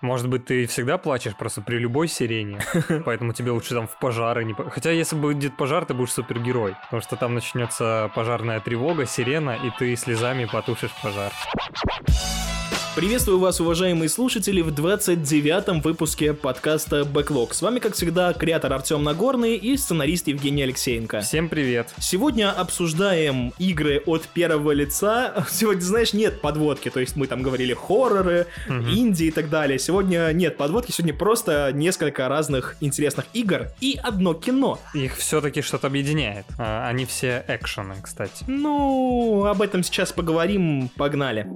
Может быть, ты всегда плачешь просто при любой сирене, поэтому тебе лучше там в пожары не... Хотя если будет пожар, ты будешь супергерой, потому что там начнется пожарная тревога, сирена, и ты слезами потушишь пожар. Приветствую вас, уважаемые слушатели, в 29-м выпуске подкаста Backlog. С вами, как всегда, креатор Артем Нагорный и сценарист Евгений Алексеенко. Всем привет. Сегодня обсуждаем игры от первого лица. Сегодня, знаешь, нет подводки, то есть мы там говорили хорроры, угу. инди и так далее. Сегодня нет подводки, сегодня просто несколько разных интересных игр и одно кино. Их все-таки что-то объединяет. А, они все экшены, кстати. Ну, об этом сейчас поговорим. Погнали.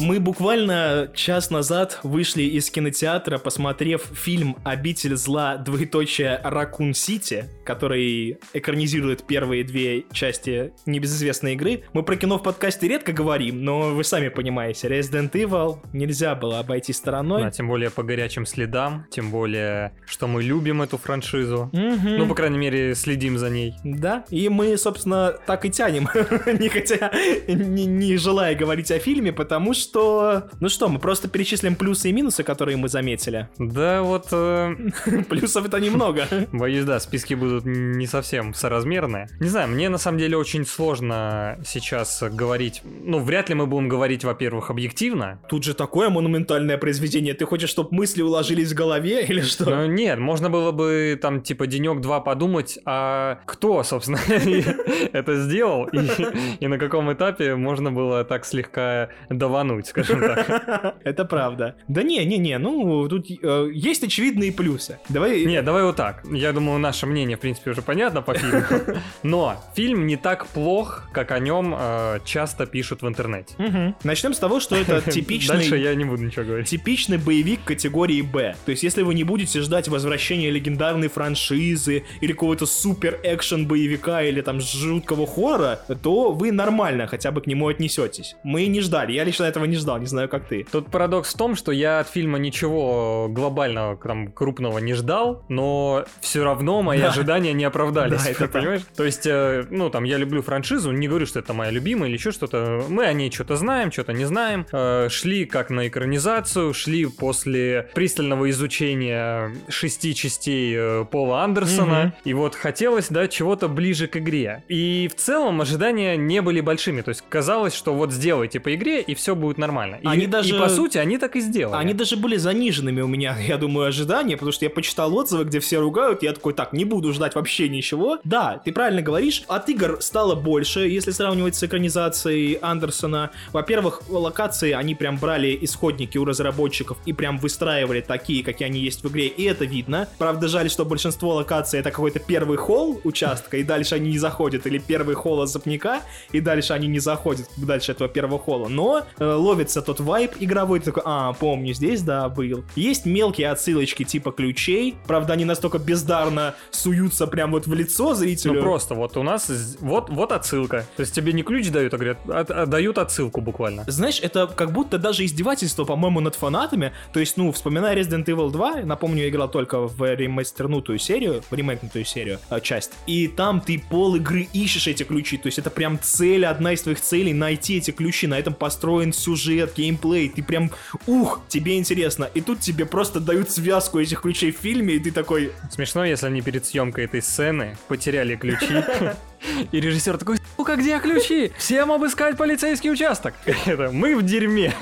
Мы буквально час назад вышли из кинотеатра, посмотрев фильм «Обитель зла. Двоеточие Ракун Сити», который экранизирует первые две части небезызвестной игры. Мы про кино в подкасте редко говорим, но вы сами понимаете, Resident Evil нельзя было обойти стороной. Да, тем более по горячим следам, тем более, что мы любим эту франшизу. Угу. Ну, по крайней мере, следим за ней. Да, и мы, собственно, так и тянем, не хотя, не, не желая говорить о фильме, потому что что... Ну что, мы просто перечислим плюсы и минусы, которые мы заметили. Да, вот... Э... Плюсов это немного. Боюсь, да, списки будут не совсем соразмерные. Не знаю, мне на самом деле очень сложно сейчас говорить... Ну, вряд ли мы будем говорить, во-первых, объективно. Тут же такое монументальное произведение. Ты хочешь, чтобы мысли уложились в голове или что? Ну, нет, можно было бы там типа денек-два подумать, а кто, собственно, это сделал и на каком этапе можно было так слегка давануть обмануть, скажем так. Это правда. Да не, не, не, ну тут э, есть очевидные плюсы. Давай. Не, давай вот так. Я думаю, наше мнение, в принципе, уже понятно по фильму. Но фильм не так плох, как о нем э, часто пишут в интернете. Угу. Начнем с того, что это типичный. Дальше я не буду ничего говорить. Типичный боевик категории Б. То есть, если вы не будете ждать возвращения легендарной франшизы или какого-то супер экшен боевика или там жуткого хоррора, то вы нормально хотя бы к нему отнесетесь. Мы не ждали. Я лично этого не ждал, не знаю, как ты. Тут парадокс в том, что я от фильма ничего глобального, там, крупного не ждал, но все равно мои да. ожидания не оправдались, да, это понимаешь? То есть, э, ну, там, я люблю франшизу, не говорю, что это моя любимая или еще что-то. Мы о ней что-то знаем, что-то не знаем. Э, шли как на экранизацию, шли после пристального изучения шести частей э, Пола Андерсона, угу. и вот хотелось, да, чего-то ближе к игре. И в целом ожидания не были большими, то есть казалось, что вот сделайте по игре, и все будет нормально. И, они даже... и по сути они так и сделали. Они даже были заниженными у меня, я думаю, ожидания, потому что я почитал отзывы, где все ругают, я такой, так, не буду ждать вообще ничего. Да, ты правильно говоришь, от игр стало больше, если сравнивать с экранизацией Андерсона. Во-первых, локации они прям брали исходники у разработчиков и прям выстраивали такие, какие они есть в игре, и это видно. Правда, жаль, что большинство локаций это какой-то первый холл участка, и дальше они не заходят, или первый холл запника, и дальше они не заходят дальше этого первого холла. Но э, ловится тот вайп игровой, ты такой, а, помню, здесь, да, был. Есть мелкие отсылочки типа ключей, правда, они настолько бездарно суются прям вот в лицо зрителю. Ну просто, вот у нас, вот, вот отсылка. То есть тебе не ключ дают, а говорят, от, а, дают отсылку буквально. Знаешь, это как будто даже издевательство, по-моему, над фанатами. То есть, ну, вспоминая Resident Evil 2, напомню, я играл только в ремастернутую серию, в ремейкнутую серию, э, часть. И там ты пол игры ищешь эти ключи. То есть это прям цель, одна из твоих целей найти эти ключи. На этом построен сюжет сюжет, геймплей, ты прям, ух, тебе интересно. И тут тебе просто дают связку этих ключей в фильме, и ты такой... Смешно, если они перед съемкой этой сцены потеряли ключи. И режиссер такой, сука, где ключи? Всем обыскать полицейский участок. Это мы в дерьме.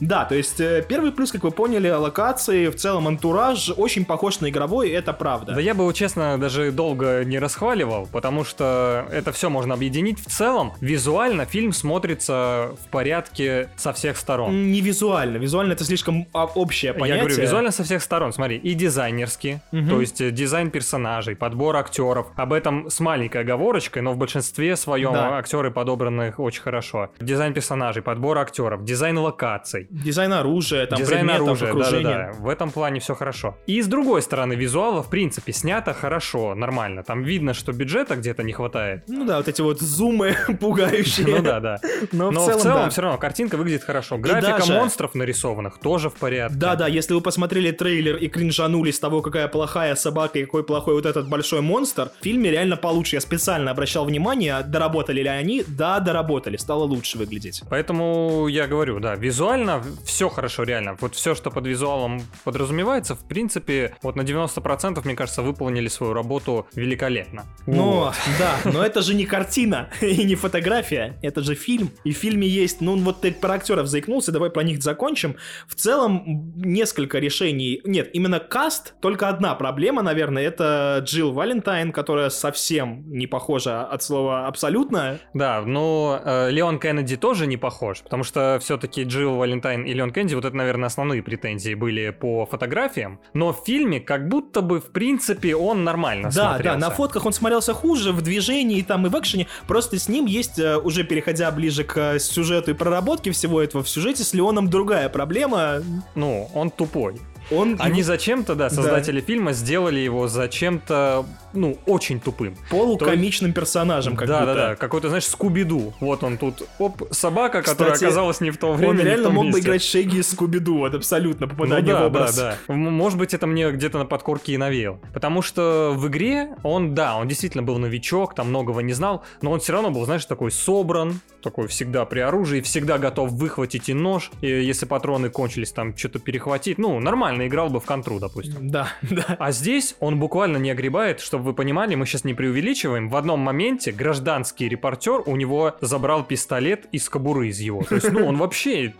Да, то есть э, первый плюс, как вы поняли, локации, в целом антураж очень похож на игровой, это правда. Да я бы честно, даже долго не расхваливал, потому что это все можно объединить. В целом, визуально фильм смотрится в порядке со всех сторон. Не визуально, визуально это слишком а, общее понятие. Я говорю, визуально со всех сторон, смотри, и дизайнерски, угу. то есть э, дизайн персонажей, подбор актеров, об этом с маленькой оговорочкой, но в большинстве своем да. актеры подобраны очень хорошо. Дизайн персонажей, подбор актеров, дизайн локаций, Дизайн оружия, там, Дизайн оружия, да-да-да. В этом плане все хорошо. И с другой стороны, визуала, в принципе, снято хорошо, нормально. Там видно, что бюджета где-то не хватает. Ну да, вот эти вот зумы пугающие. Ну да, да. Но, Но в целом, в целом да. все равно картинка выглядит хорошо. Графика даже... монстров нарисованных тоже в порядке. Да-да, если вы посмотрели трейлер и кринжанули с того, какая плохая собака и какой плохой вот этот большой монстр, в фильме реально получше. Я специально специально обращал внимание, доработали ли они. Да, доработали, стало лучше выглядеть. Поэтому я говорю, да, визуально все хорошо, реально. Вот все, что под визуалом подразумевается, в принципе, вот на 90%, мне кажется, выполнили свою работу великолепно. Но, вот. да, но это же не картина и не фотография, это же фильм. И в фильме есть, ну вот ты про актеров заикнулся, давай про них закончим. В целом, несколько решений. Нет, именно каст, только одна проблема, наверное, это Джилл Валентайн, которая совсем не похожа от слова абсолютно. Да, но э, Леон Кеннеди тоже не похож, потому что все-таки Джилл Валентайн и Леон Кеннеди, вот это, наверное, основные претензии были по фотографиям. Но в фильме как будто бы, в принципе, он нормально да, смотрелся. Да, на фотках он смотрелся хуже, в движении там и в экшене. Просто с ним есть, э, уже переходя ближе к э, сюжету и проработке всего этого, в сюжете с Леоном другая проблема. Ну, он тупой. Он Они зачем-то, да, создатели да. фильма сделали его зачем-то, ну, очень тупым. Полукомичным То... персонажем, как да, будто. Да, да, какой-то, знаешь, Скуби-Ду. Вот он тут, оп, собака, Кстати, которая оказалась не в то время, Он реально мог месте. бы играть Шеги из Скуби-Ду, вот абсолютно попадание ну, да, в образ. Да, да, Может быть, это мне где-то на подкорке и навеял. Потому что в игре он, да, он действительно был новичок, там многого не знал, но он все равно был, знаешь, такой собран, такой всегда при оружии, всегда готов выхватить и нож, и если патроны кончились, там что-то перехватить. Ну, нормально играл бы в контру, допустим. Да, да. А здесь он буквально не огребает, чтобы вы понимали, мы сейчас не преувеличиваем. В одном моменте гражданский репортер у него забрал пистолет из кобуры из его. То есть, ну, он вообще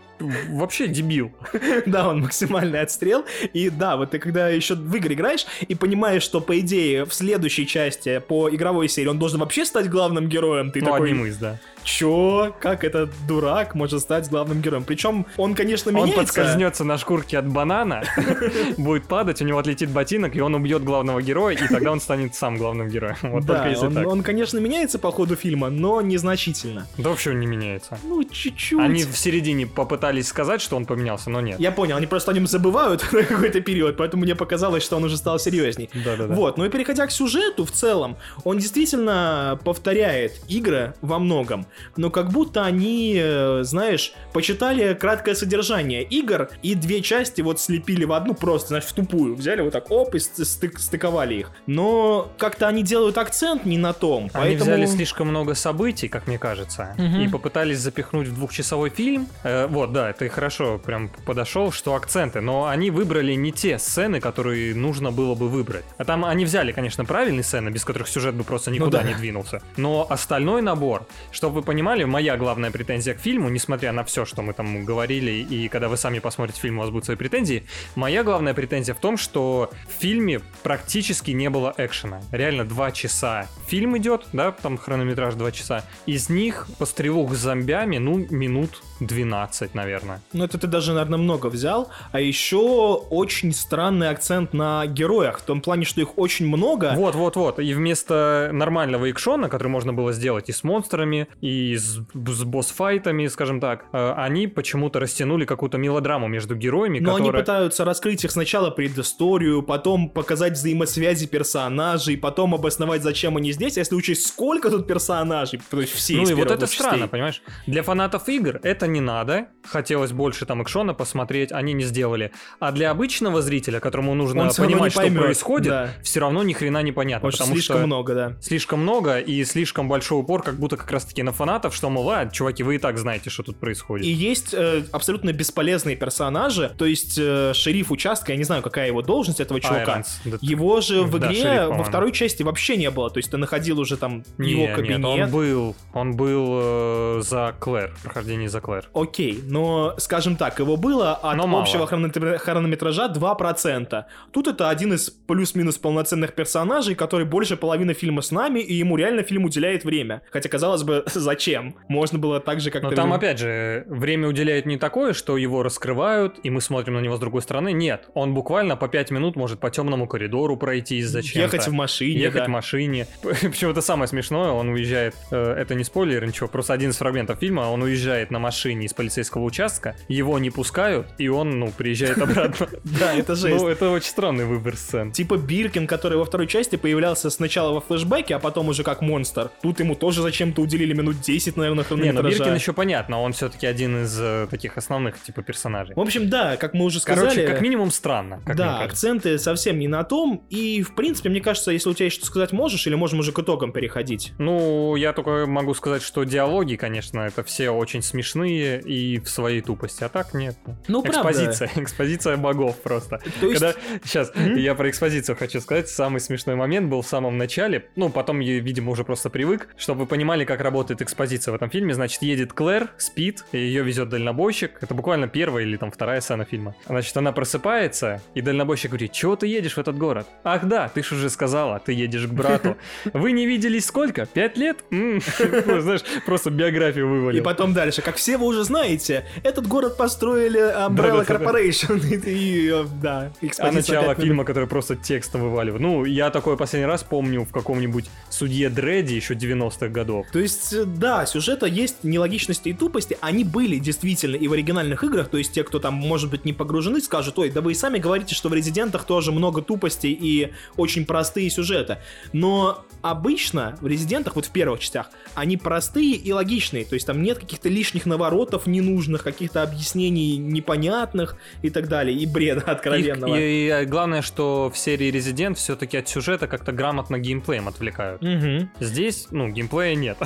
вообще дебил. Да, он максимальный отстрел. И да, вот ты когда еще в игры играешь и понимаешь, что по идее в следующей части по игровой серии он должен вообще стать главным героем, ты ну, такой... одним из, да. Чё? Как этот дурак может стать главным героем? Причем он, конечно, меняется. Он подскользнется на шкурке от банана, будет падать, у него отлетит ботинок, и он убьет главного героя, и тогда он станет сам главным героем. Вот да, только если он, так. он, конечно, меняется по ходу фильма, но незначительно. Да вообще он не меняется. Ну, чуть-чуть. Они в середине попытались сказать, что он поменялся, но нет. Я понял, они просто о нем забывают на какой-то период, поэтому мне показалось, что он уже стал серьезней. Да-да-да. Вот, ну и переходя к сюжету в целом, он действительно повторяет игры во многом, но как будто они, э, знаешь, почитали краткое содержание игр и две части вот слепили в одну просто, знаешь, в тупую. Взяли вот так, оп, и стык, стыковали их. Но как-то они делают акцент не на том, Они поэтому... взяли слишком много событий, как мне кажется, Мгм. и попытались запихнуть в двухчасовой фильм. Э, вот, да, ты хорошо прям подошел, что акценты, но они выбрали не те сцены, которые нужно было бы выбрать. А там они взяли, конечно, правильные сцены, без которых сюжет бы просто никуда Ну да. не двинулся. Но остальной набор, чтобы понимали, моя главная претензия к фильму, несмотря на все, что мы там говорили, и когда вы сами посмотрите фильм, у вас будут свои претензии, моя главная претензия в том, что в фильме практически не было экшена. Реально два часа фильм идет, да, там хронометраж два часа. Из них по стрелок с зомбями, ну, минут 12, наверное. Ну, это ты даже, наверное, много взял. А еще очень странный акцент на героях. В том плане, что их очень много. Вот, вот, вот. И вместо нормального экшона, который можно было сделать и с монстрами, и с, с босс-файтами, скажем так, э, они почему-то растянули какую-то мелодраму между героями, Но они которая- пытаются раскрыть их сначала предысторию, потом показать взаимосвязи персонажей, потом обосновать, зачем они здесь. А если учесть, сколько тут персонажей, то есть все Ну и вот это частей. странно, понимаешь? Для фанатов игр это не надо. Хотелось больше там экшона посмотреть, они не сделали. А для обычного зрителя, которому нужно Он понимать, что поймет, происходит, да. все равно ни хрена непонятно. Потому потому слишком что много, да. слишком много и слишком большой упор, как будто как раз-таки на фанатов, что, мол, а, чуваки, вы и так знаете, что тут происходит. И есть э, абсолютно бесполезные персонажи, то есть э, шериф участка, я не знаю, какая его должность этого чувака. Айронс, да. Его же в Да, игре шериф, во второй части вообще не было, то есть ты находил уже там Не, его нет, кабинет. он был, он был э, за Клэр, прохождение за Клэр. Окей, но, скажем так, его было от Но мало. общего хронометра- хронометража 2%. Тут это один из плюс-минус полноценных персонажей, который больше половины фильма с нами, и ему реально фильм уделяет время. Хотя, казалось бы, зачем? Можно было так же, как Но там, опять же, время уделяет не такое, что его раскрывают, и мы смотрим на него с другой стороны. Нет, он буквально по 5 минут может по темному коридору пройти зачем Ехать в машине, Ехать да. в машине. Причем это самое смешное, он уезжает, э, это не спойлер, ничего, просто один из фрагментов фильма, он уезжает на машине из полицейского участка, его не пускают, и он, ну, приезжает обратно. Да, это жесть. Ну, это очень странный выбор сцен. Типа Биркин, который во второй части появлялся сначала во флешбеке, а потом уже как монстр. Тут ему тоже зачем-то уделили минут минут 10, наверное, Не, ну хронометража. Биркин еще понятно, он все-таки один из э, таких основных типа персонажей. В общем, да, как мы уже сказали... Короче, как минимум странно. Как да, акценты совсем не на том, и, в принципе, мне кажется, если у тебя есть что сказать можешь, или можем уже к итогам переходить? Ну, я только могу сказать, что диалоги, конечно, это все очень смешные и в своей тупости, а так нет. Ну, правда. экспозиция, экспозиция богов просто. То есть... Когда, сейчас, Мгм. я про экспозицию хочу сказать, самый смешной момент был в самом начале, ну, потом я, видимо, уже просто привык, чтобы вы понимали, как работает экспозиция в этом фильме, значит, едет Клэр, спит, и ее везет дальнобойщик, это буквально первая или там вторая сцена фильма. Значит, она просыпается, и дальнобойщик говорит, чего ты едешь в этот город? Ах да, ты ж уже сказала, ты едешь к брату. Вы не виделись сколько? Пять лет? Знаешь, просто биографию И вывалил. потом дальше. Как все вы уже знаете, этот город построили Umbrella. Corporation. И, э, да, А начало фильма, который просто текстом вываливает. Ну, я такой последний раз помню в каком-нибудь судье Дредди еще 90-х годов. То есть, э, да, сюжета есть нелогичности и тупости, они были действительно и в оригинальных играх, то есть те, кто там, может быть, не погружены, скажут, ой, да вы и сами говорите, что в Резидентах тоже много тупостей и очень простые сюжеты. Но обычно в Резидентах, вот в первых частях, они простые и логичные, то есть там нет каких-то лишних наворотов ненужных, каких-то объяснений непонятных и так далее, и бреда откровенного. и, и главное, что в серии Resident все-таки от сюжета как-то грамотно геймплеем отвлекают. Мгм. Здесь, ну, геймплея нет.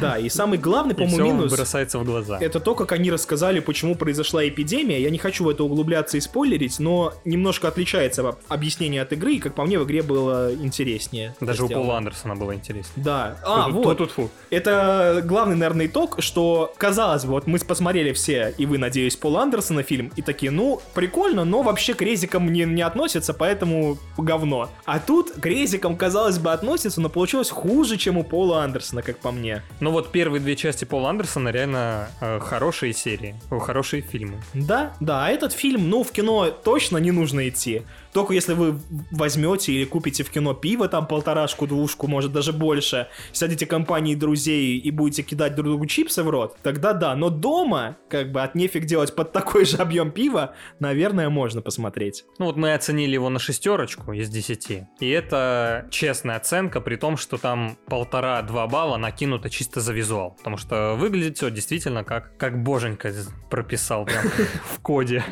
Да, и самый главный, по-моему, минус... бросается в глаза. Это то, как они рассказали, почему произошла эпидемия. Я не хочу в это углубляться и спойлерить, но немножко отличается об- объяснение от игры, и, как по мне, в игре было интереснее. Даже у. Пола Андерсона было интересно. Да. А, Тут- вот. тут фу. Это главный, наверное, итог, что, казалось бы, вот мы посмотрели все, и вы, надеюсь, Пола Андерсона фильм, и такие, ну, прикольно, но вообще к резикам не, не относится, поэтому говно. А тут к резикам, казалось бы, относится, но получилось хуже, чем у Пола Андерсона, как по мне. Ну вот первые две части Пола Андерсона реально э, хорошие серии, хорошие фильмы. Да, да, а этот фильм, ну, в кино точно не нужно идти. Только если вы возьмете или купите в кино пиво, там полторашку, двушку, может даже больше, сядете компанией друзей и будете кидать друг другу чипсы в рот, тогда да. Но дома, как бы от нефиг делать под такой же объем пива, наверное, можно посмотреть. Ну вот мы оценили его на шестерочку из десяти. И это честная оценка, при том, что там полтора-два балла накинуто чисто за визуал. Потому что выглядит все действительно как, как боженька прописал прям в коде.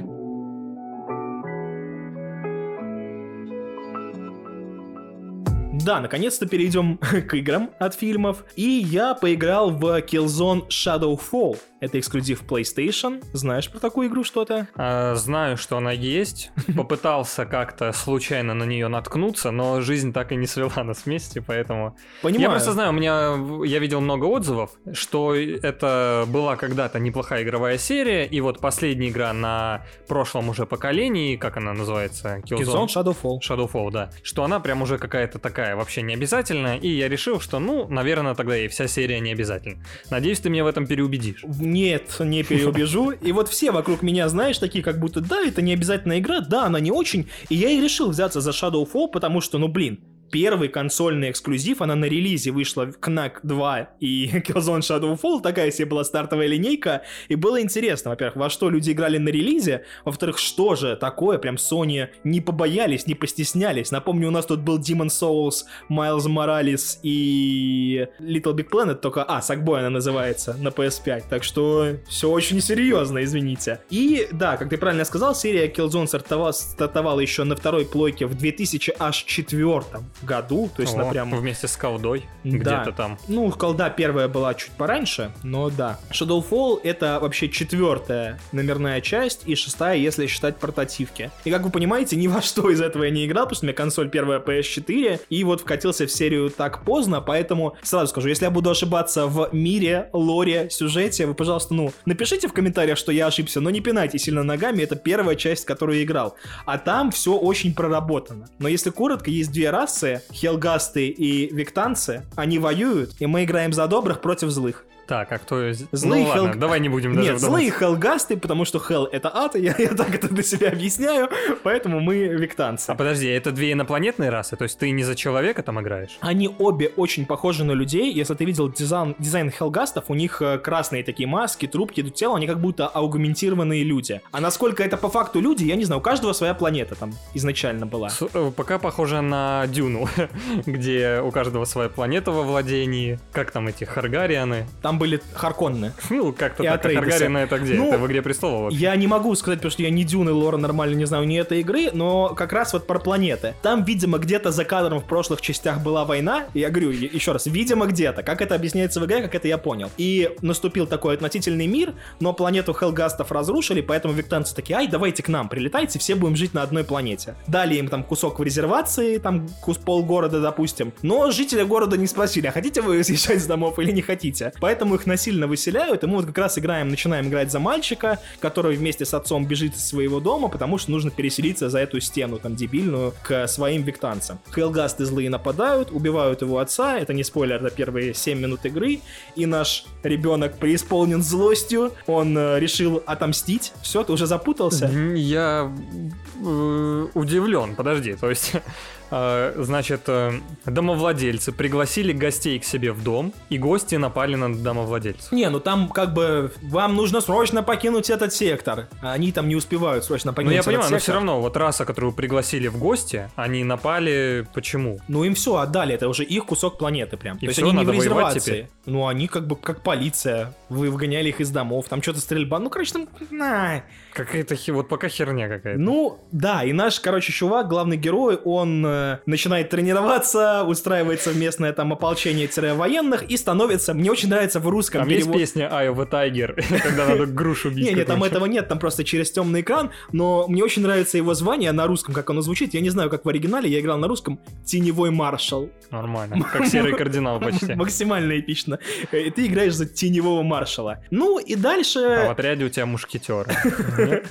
Да, наконец-то перейдем к играм от фильмов. И я поиграл в Killzone Shadowfall. Это эксклюзив PlayStation. Знаешь про такую игру что-то? А, Знаю, что она есть. Попытался как-то случайно на нее наткнуться, но жизнь так и не свела нас вместе, поэтому... Понимаю. Я просто знаю, у меня я видел много отзывов, что это была когда-то неплохая игровая серия, и вот последняя игра на прошлом уже поколении, как она называется? Killzone Shadowfall. Shadowfall, да. Что она прям уже какая-то такая вообще не обязательная, и я решил, что, ну, наверное, тогда и вся серия не обязательна. Надеюсь, ты меня в этом переубедишь. Нет, не переубежу. И вот все вокруг меня, знаешь, такие как будто, да, это не обязательная игра, да, она не очень. И я и решил взяться за Shadowfall, потому что, ну блин, первый консольный эксклюзив, она на релизе вышла Knack 2 и Killzone Shadowfall, такая себе была стартовая линейка, и было интересно, во-первых, во что люди играли на релизе, во-вторых, что же такое, прям Sony не побоялись, не постеснялись. Напомню, у нас тут был Demon Souls, Miles Morales и Little Big Planet, только, а, Sackboy она называется, на PS5, так что все очень серьезно, извините. И, да, как ты правильно сказал, серия Killzone стартовала, стартовала еще на второй плойке в 2004 году, то есть О, она прям... Вместе с колдой Да. где-то там. Ну, колда первая была чуть пораньше, но да. Shadowfall это вообще четвертая номерная часть и шестая, если считать портативки. И как вы понимаете, ни во что из этого я не играл, потому что у меня консоль первая PS4, и вот вкатился в серию так поздно, поэтому сразу скажу, если я буду ошибаться в мире, лоре, сюжете, вы, пожалуйста, ну, напишите в комментариях, что я ошибся, но не пинайте сильно ногами, это первая часть, которую я играл. А там все очень проработано. Но если коротко, есть две расы, хелгасты и виктанцы, они воюют, и мы играем за добрых против злых. Так, а кто... из- Злые ну ладно, давай не будем даже Нет, вдаваться. злые хелгасты, потому что хел это ад, я, я так это для себя объясняю, поэтому мы виктанцы. А подожди, это две инопланетные расы? То есть ты не за человека там играешь? Они обе очень похожи на людей. Если ты видел дизайн, дизайн хелгастов, у них э, красные такие маски, трубки, идут тело, они как будто аугментированные люди. А насколько это по факту люди, я не знаю, у каждого своя планета там изначально была. С- э, Пока похоже на Дюну, где у каждого своя планета во владении. Как там эти Харгарианы? Там были Харконны. Ну, как-то так. А. Таргариены это где? Ну, это в «Игре престолов» вообще. Я не могу сказать, потому что я ни Дюны, лора нормально не знаю, ни этой игры, но как раз вот про планеты. Там, видимо, где-то за кадром в прошлых частях была война. Я говорю еще раз, видимо, где-то. Как это объясняется в игре, как это я понял. И наступил такой относительный мир, но планету Хелгастов разрушили, поэтому виктанцы такие, ай, давайте к нам, прилетайте, все будем жить на одной планете. Дали им там кусок в резервации, там кус полгорода, допустим. Но жители города не спросили, а хотите вы съезжать с домов или не хотите. Поэтому их насильно выселяют, и мы вот как раз играем, начинаем играть за мальчика, который вместе с отцом бежит из своего дома, потому что нужно переселиться за эту стену, там, дебильную, к своим виктанцам. Хелгасты злые нападают, убивают его отца, это не спойлер, это первые 7 минут игры, и наш ребенок преисполнен злостью, он э, решил отомстить. Все, ты уже запутался? Я э, удивлен, подожди, то есть, значит, э, домовладельцы пригласили гостей к себе в дом, и гости напали на домовладельцев. Не, ну там как бы вам нужно срочно покинуть этот сектор. А Они там не успевают срочно Ну, покинуть я этот понимаю, но сектор. все равно, вот раса, которую пригласили в гости, они напали почему? Ну им все отдали, это уже их кусок планеты прям. И То есть всё, они не в резервации. теперь? Ну они как бы как полиция. Вы выгоняли их из домов, там что-то стрельба. Ну, короче, там... на. Какая-то вот пока херня какая-то. Ну, да, и наш, короче, чувак, главный герой, он э, начинает тренироваться, устраивается в местное там ополчение-военных и становится, мне очень нравится в русском Там есть перевод- песня Eye of a Tiger, когда надо грушу бить. Не, не, там этого нет, там просто через темный экран, но мне очень нравится его звание на русском, как оно звучит. Я не знаю, как в оригинале, я играл на русском. Теневой маршал. Нормально. Как серый кардинал почти. Максимально эпично. Э, Ты играешь за теневого маршала. Ну и А в дальше... отряде у тебя мушкетеры.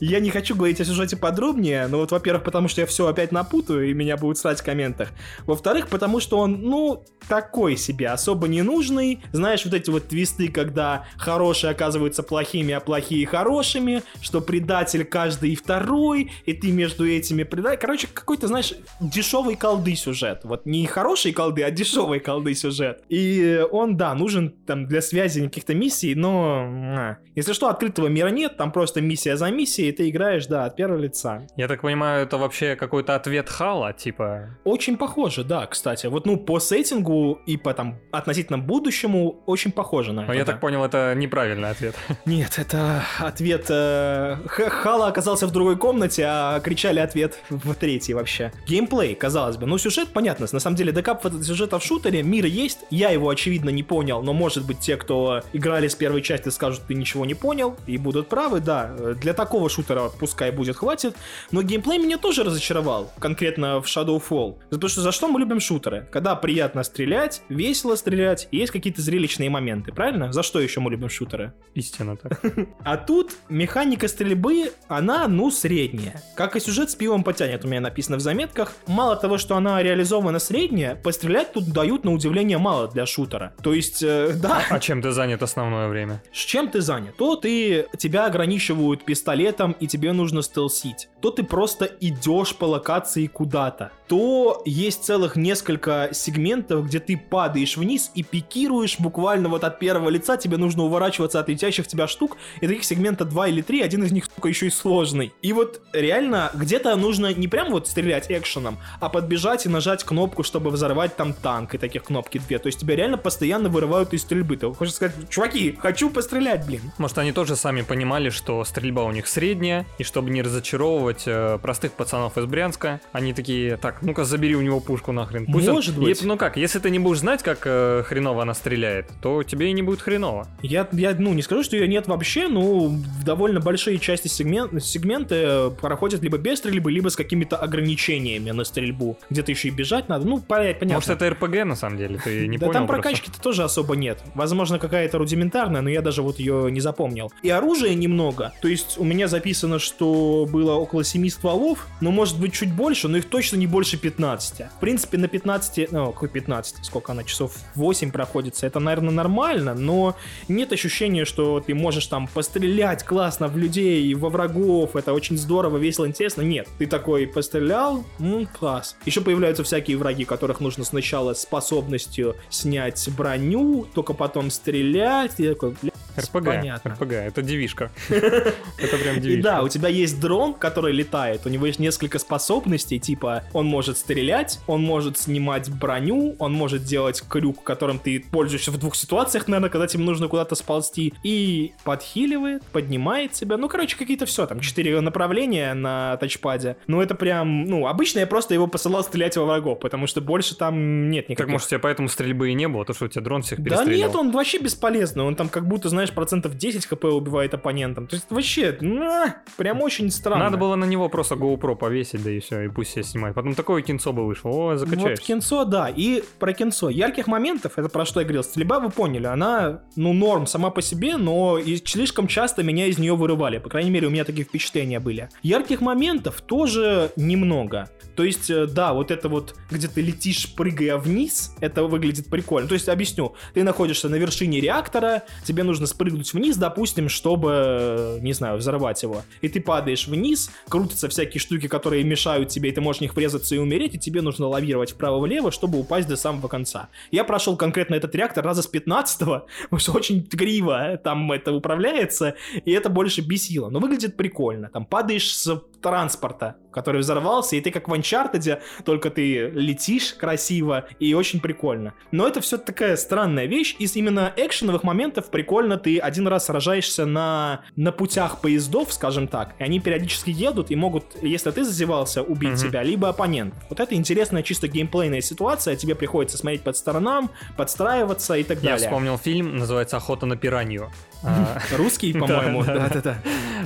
Я не хочу говорить о сюжете подробнее, но вот, во-первых, потому что я все опять напутаю, и меня будут срать в комментах. Во-вторых, потому что он, ну, такой себе, особо не нужный. Знаешь, вот эти вот твисты, когда хорошие оказываются плохими, а плохие хорошими, что предатель каждый и второй, и ты между этими предателями. Короче, какой-то, знаешь, дешевый колды сюжет. Вот не хороший колды, а дешевый колды сюжет. И он, да, нужен там для связи каких-то миссий, но... а. Если что, открытого мира нет, там просто миссия за миссией, и ты играешь, да, от первого лица. Я так понимаю, это вообще какой-то ответ Хала, типа... Очень похоже, да, кстати. Вот, ну, по сеттингу и по там относительно будущему очень похоже на Но это. я да. так понял, это неправильный ответ. Нет, это ответ... э, Хала оказался в другой комнате, а кричали ответ в третьей вообще. Геймплей, казалось бы. Ну, сюжет, понятно. На самом деле, докапывать сюжета в шутере, мир есть. Я его, очевидно, не понял, но, может быть, те, кто играли с первой части, скажут, ты ничего не понял, и будут правы, да. Для такого шутера пускай будет хватит. Но геймплей меня тоже разочаровал, конкретно в Shadowfall. Потому что за что мы любим шутеры? Когда приятно стрелять, весело стрелять, есть какие-то зрелищные моменты, правильно? За что еще мы любим шутеры? Истинно так. А тут механика стрельбы, она, ну, средняя. Как и сюжет с пивом потянет, у меня написано в заметках. Мало того, что она реализована средняя, пострелять тут дают на удивление мало для шутера. То есть, э, да, А чем ты занят основное время? с чем ты занят? То ты, тебя ограничивают пистолетом, и тебе нужно стелсить. То ты просто идешь по локации куда-то. То есть целых несколько сегментов, где ты падаешь вниз и пикируешь буквально вот от первого лица, тебе нужно уворачиваться от летящих в тебя штук, и таких сегментов два или три, один из них, сука, еще и сложный. И вот реально где-то нужно не прям вот стрелять экшеном, а подбежать и нажать кнопку, чтобы взорвать там танк, и таких кнопки две. То есть тебя реально постоянно вырывают из стрельбы. Ты хочешь сказать, чуваки, хочу пострелять, блин. Может, они тоже сами понимали, что стрельба у них средняя, и чтобы не разочаровывать э, простых пацанов из Брянска, они такие, так, ну-ка забери у него пушку нахрен. он- Может быть. И- ну как, если ты не будешь знать, как э, хреново она стреляет, то тебе и не будет хреново. Я, я, ну, не скажу, что ее нет вообще, но довольно большие части сегмент, сегменты э, проходят либо без стрельбы, либо с какими-то ограничениями на стрельбу. Где-то еще и бежать надо. Ну, понятно. Может, это РПГ на самом деле, ты не да понял там просто? прокачки-то тоже особо нет. Возможно, какая-то рудиментарная, но я даже вот ее не запомнил. И оружия немного. То есть у меня записано, что было около 7 стволов, но может быть чуть больше, но их точно не больше 15. В принципе, на 15, ну, какой 15, сколько она, часов 8 проходится, это, наверное, нормально, но нет ощущения, что ты можешь там пострелять классно в людей, во врагов, это очень здорово, весело, интересно. Нет, ты такой пострелял, м, класс. Еще появляются всякие враги, которых нужно сначала способностью снять броню, только потом стрелять. И такой, РПГ, Понятно. РПГ, это девишка. Это прям И девишка. да, у тебя есть дрон, который летает, у него есть несколько способностей, типа он может стрелять, он может снимать броню, он может делать крюк, которым ты пользуешься в двух ситуациях, наверное, когда тебе нужно куда-то сползти, и подхиливает, поднимает тебя, ну, короче, какие-то все, там, четыре направления на тачпаде, ну, это прям, ну, обычно я просто его посылал стрелять во врагов, потому что больше там нет никаких... Так может у тебя поэтому стрельбы и не было, то что у тебя дрон всех Да перестрелял? нет, он вообще бесполезный. Он там как будто, знаешь, процентов 10 хп убивает оппонентам. То есть вообще, на, прям очень странно. Надо было на него просто GoPro повесить, да и все, и пусть себе снимает. Потом такое кинцо бы вышло, о, Вот закачаешься. кинцо, да. И про кинцо. Ярких моментов, это про что я говорил, стрельба, вы поняли, она, ну, норм сама по себе, но и слишком часто меня из нее вырывали. По крайней мере, у меня такие впечатления были. Ярких моментов тоже немного. То есть, э, да, вот это вот, где ты летишь, прыгая вниз, это выглядит прикольно. То есть, объясню, ты находишься на вершине реактора, тебе нужно спрыгнуть вниз, допустим, чтобы, э, не знаю, взорвать его. И ты падаешь вниз, крутятся всякие штуки, которые мешают тебе, и ты можешь в них врезаться и умереть, и тебе нужно лавировать вправо-влево, чтобы упасть до самого конца. Я прошел конкретно этот реактор раза с 15 потому что очень криво там это управляется, и это больше бесило. Но выглядит прикольно. Там падаешь с транспорта, который взорвался, и ты как в Uncharted, только ты летишь красиво, и очень прикольно. Но это все такая странная вещь. Из именно экшеновых моментов прикольно ты один раз сражаешься на, на путях поездов, скажем так, и они периодически едут и могут, если ты зазевался, убить Мгм. тебя, либо оппонент. Вот это интересная чисто геймплейная ситуация, тебе приходится смотреть под сторонам, подстраиваться и так Я далее. вспомнил фильм, называется «Охота на пиранью». А, Русский, по-моему, Да, да, да-да-да.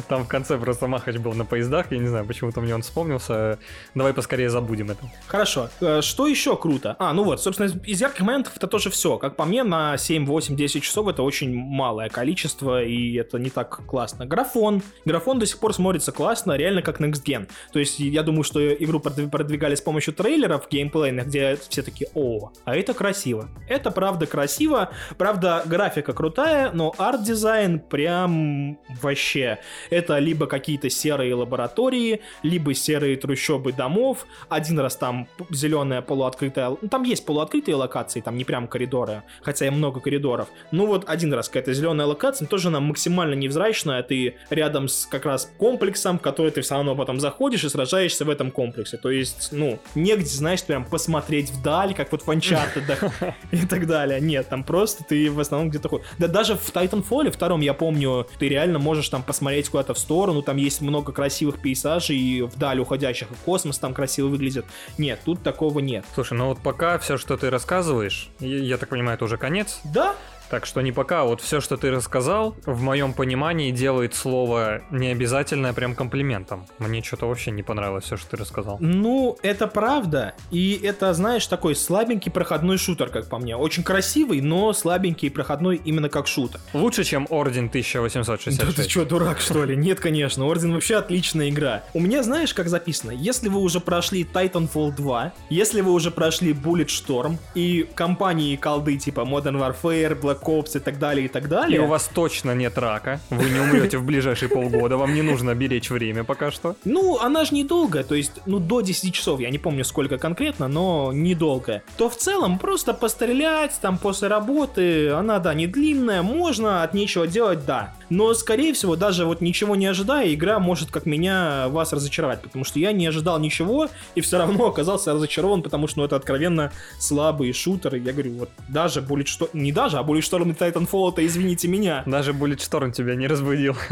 Там в конце просто Махач был на поездах, я не знаю, почему-то мне он вспомнился. Давай поскорее забудем это. Хорошо. Э, Что еще круто? А, ну вот, собственно, из ярких моментов это тоже все. Как по мне, на 7, 8, 10 часов это очень малое количество, и это не так классно. Графон. Графон до сих пор смотрится классно, реально как Next Gen. То есть я думаю, что игру продв- продвигали с помощью трейлеров геймплейных, где все такие, о, а это красиво. Это правда красиво. Правда, графика крутая, но арт-дизайн прям вообще. Это либо какие-то серые лаборатории, либо серые трущобы домов. Один раз там зеленая полуоткрытая... ну, Там есть полуоткрытые локации, там не прям коридоры, хотя и много коридоров. Ну вот один раз какая-то зеленая локация, тоже она максимально невзрачная. Ты рядом с как раз комплексом, в который ты все равно потом заходишь и сражаешься в этом комплексе. То есть, ну, негде, знаешь, прям посмотреть вдаль, как вот в Uncharted и так далее. Нет, там просто ты в основном где-то ходишь. Да даже в Titanfall втором, я помню, ты реально можешь там посмотреть куда-то в сторону, там есть много красивых пейзажей, вдаль уходящих, и космос там красиво выглядит. Нет, тут такого нет. Слушай, ну вот пока все, что ты рассказываешь, я, я так понимаю, это уже конец. Да, Так что не пока, вот все, что ты рассказал, в моем понимании делает слово необязательное прям комплиментом. Мне что-то вообще не понравилось все, что ты рассказал. Ну, это правда. И это, знаешь, такой слабенький проходной шутер, как по мне. Очень красивый, но слабенький проходной именно как шутер. Лучше, чем Орден 1866. Да ты что, дурак, что ли? Нет, конечно, Орден вообще отличная игра. У меня, знаешь, как записано? Если вы уже прошли Titanfall 2, если вы уже прошли Bulletstorm и компании колды типа Modern Warfare, Black Ops и так далее, и так И далее... у вас точно нет рака, вы не умрете в ближайшие полгода, вам не нужно беречь время пока что. Ну, она же недолгая, то есть, ну, до 10 часов, я не помню сколько конкретно, но недолгая. То в целом просто пострелять, там, после работы, она, да, не длинная, можно, от нечего делать, да. Но, скорее всего, даже вот ничего не ожидая, игра может, как меня, вас разочаровать, потому что я не ожидал ничего, и все равно оказался разочарован, потому что, ну, это откровенно слабые шутеры. Я говорю, вот, даже Bulletstorm, не даже, а Bulletstorm и Titanfall, это, извините меня, Даже Bulletstorm тебя не разбудил.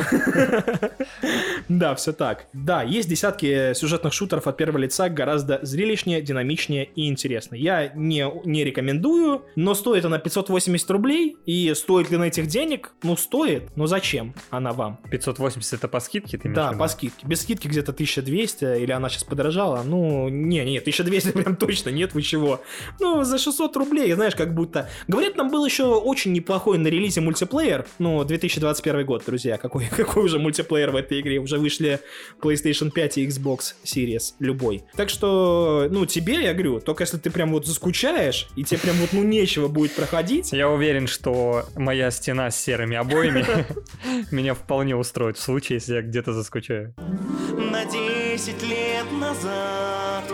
Да, все так. Да, есть десятки сюжетных шутеров от первого лица гораздо зрелищнее, динамичнее и интересно. Я не, не рекомендую, но стоит она 580 рублей, и стоит ли на этих денег? Ну, стоит, но зачем она вам? 580 это по скидке, ты Да, по скидке. Без скидки где-то 1200, или она сейчас подорожала. Ну, не, не, 1200 прям точно нет, вы чего. Ну, за 600 рублей, знаешь, как будто... Говорят, там был еще очень неплохой на релизе мультиплеер. Ну, 2021 год, друзья. Какой, какой уже мультиплеер в этой игре? Уже вышли PlayStation 5 и Xbox Series, любой. Так что, ну, тебе, я говорю, только если ты прям вот заскучаешь, и тебе прям вот, ну, нечего будет проходить, Я уверен, что моя стена с серыми обоями меня вполне устроит в случае, если я где-то заскучаю. На 10 лет назад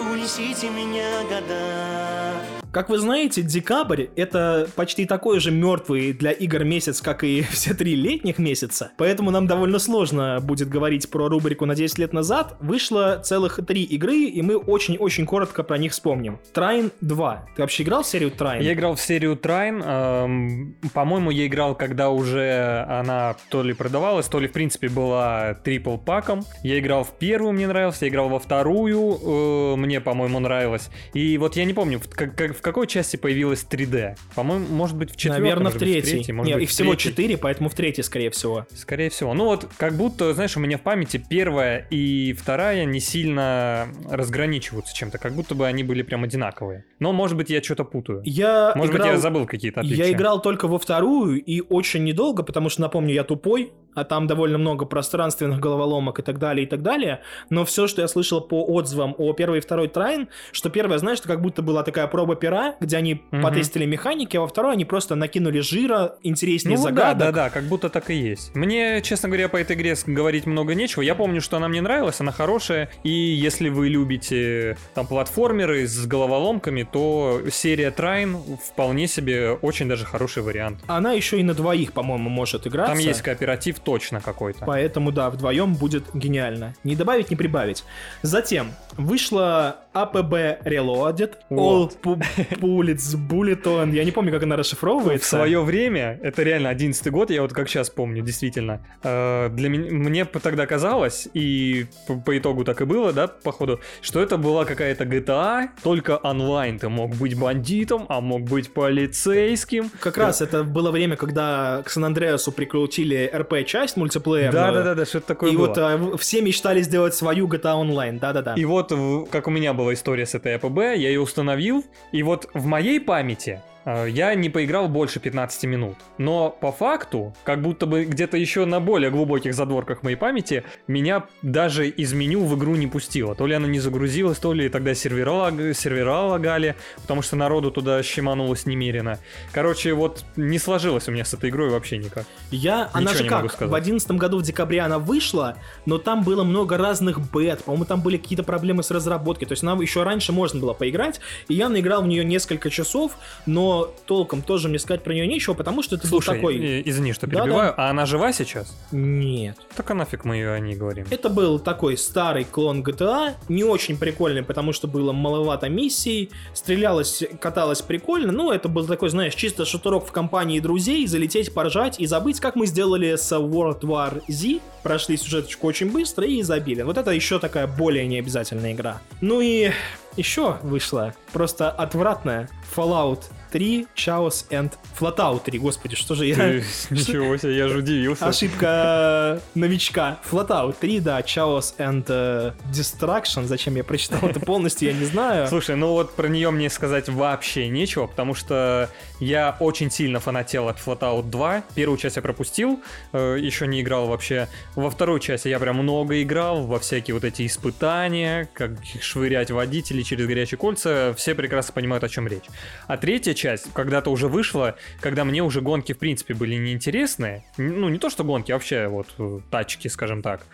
Унесите меня года Как вы знаете, декабрь — это почти такой же мертвый для игр месяц, как и все три летних месяца. Поэтому нам довольно сложно будет говорить про рубрику на 10 лет назад. Вышло целых три игры, и мы очень-очень коротко про них вспомним. Трайн 2. Ты вообще играл в серию Трайн? Я играл в серию Трайн. Эм, по-моему, я играл, когда уже она то ли продавалась, то ли, в принципе, была трипл паком. Я играл в первую, мне нравился, я играл во вторую, э, мне, по-моему, нравилось. И вот я не помню, в, как, в какой части появилась 3D? По-моему, может быть, в четвертой. Наверное, в третьей. В третьей может Нет, быть, их всего четыре, поэтому в третьей, скорее всего. Скорее всего. Ну вот, как будто, знаешь, у меня в памяти первая и вторая не сильно разграничиваются чем-то, как будто бы они были прям одинаковые. Но, может быть, я что-то путаю. Я может играл... быть, я забыл какие-то отличия. Я играл только во вторую и очень недолго, потому что, напомню, я тупой, а там довольно много пространственных головоломок и так далее, и так далее. Но все, что я слышал по отзывам о первой и второй Трайн, что первая, знаешь, это как будто была такая проба пера, где они угу. потестили механики, а во второй они просто накинули жира, интереснее ну, загадок. Да, да, да, как будто так и есть. Мне, честно говоря, по этой игре говорить много нечего. Я помню, что она мне нравилась, она хорошая, и если вы любите там платформеры с головоломками, то серия Трайн вполне себе очень даже хороший вариант. Она еще и на двоих, по-моему, может играться. Там есть кооператив точно какой-то. Поэтому, да, вдвоем будет гениально. Не добавить, не прибавить. Затем вышла APB Reloaded, вот. All Bullets Bulleton. Я не помню, как она расшифровывается. В свое время, это реально 11 год, я вот как сейчас помню, действительно. Э, для меня, мне тогда казалось, и по, итогу так и было, да, походу, что это была какая-то GTA, только онлайн. Ты мог быть бандитом, а мог быть полицейским. Как раз это было время, когда к Сан-Андреасу прикрутили РП-часть мультиплеерную. Да-да-да, что-то такое И было. вот а, все мечтали сделать свою GTA Online, да-да-да. И вот, как у меня была история с этой АПБ, я ее установил, и вот в моей памяти я не поиграл больше 15 минут. Но по факту, как будто бы где-то еще на более глубоких задворках моей памяти, меня даже из меню в игру не пустило. То ли она не загрузилась, то ли тогда сервера, сервера лагали, потому что народу туда щеманулось немерено. Короче, вот не сложилось у меня с этой игрой вообще никак. Я, Ничего она же как, в 11 году в декабре она вышла, но там было много разных бет, по-моему, там были какие-то проблемы с разработкой, то есть нам еще раньше можно было поиграть, и я наиграл в нее несколько часов, но толком тоже мне сказать про нее нечего, потому что это Слушай, был такой... извини, что перебиваю, да, да. а она жива сейчас? Нет. Так а нафиг мы ее о ней говорим? Это был такой старый клон GTA, не очень прикольный, потому что было маловато миссий, стрелялось, каталось прикольно, ну, это был такой, знаешь, чисто шатурок в компании друзей, залететь, поржать и забыть, как мы сделали с World War Z, прошли сюжеточку очень быстро и забили. Вот это еще такая более необязательная игра. Ну и еще вышла просто отвратная Fallout 3, Chaos and Flatout 3. Господи, что же я... Ничего себе, я же удивился. Ошибка новичка. Flatout 3, да, Chaos and uh, Destruction. Зачем я прочитал это полностью, я не знаю. Слушай, ну вот про нее мне сказать вообще нечего, потому что я очень сильно фанател от Flatout 2. Первую часть я пропустил, э, еще не играл вообще. Во вторую часть я прям много играл, во всякие вот эти испытания, как швырять водителей через горячие кольца. Все прекрасно понимают, о чем речь. А третья часть когда-то уже вышла, когда мне уже гонки, в принципе, были неинтересны. Ну, не то, что гонки, а вообще вот э, тачки, скажем так.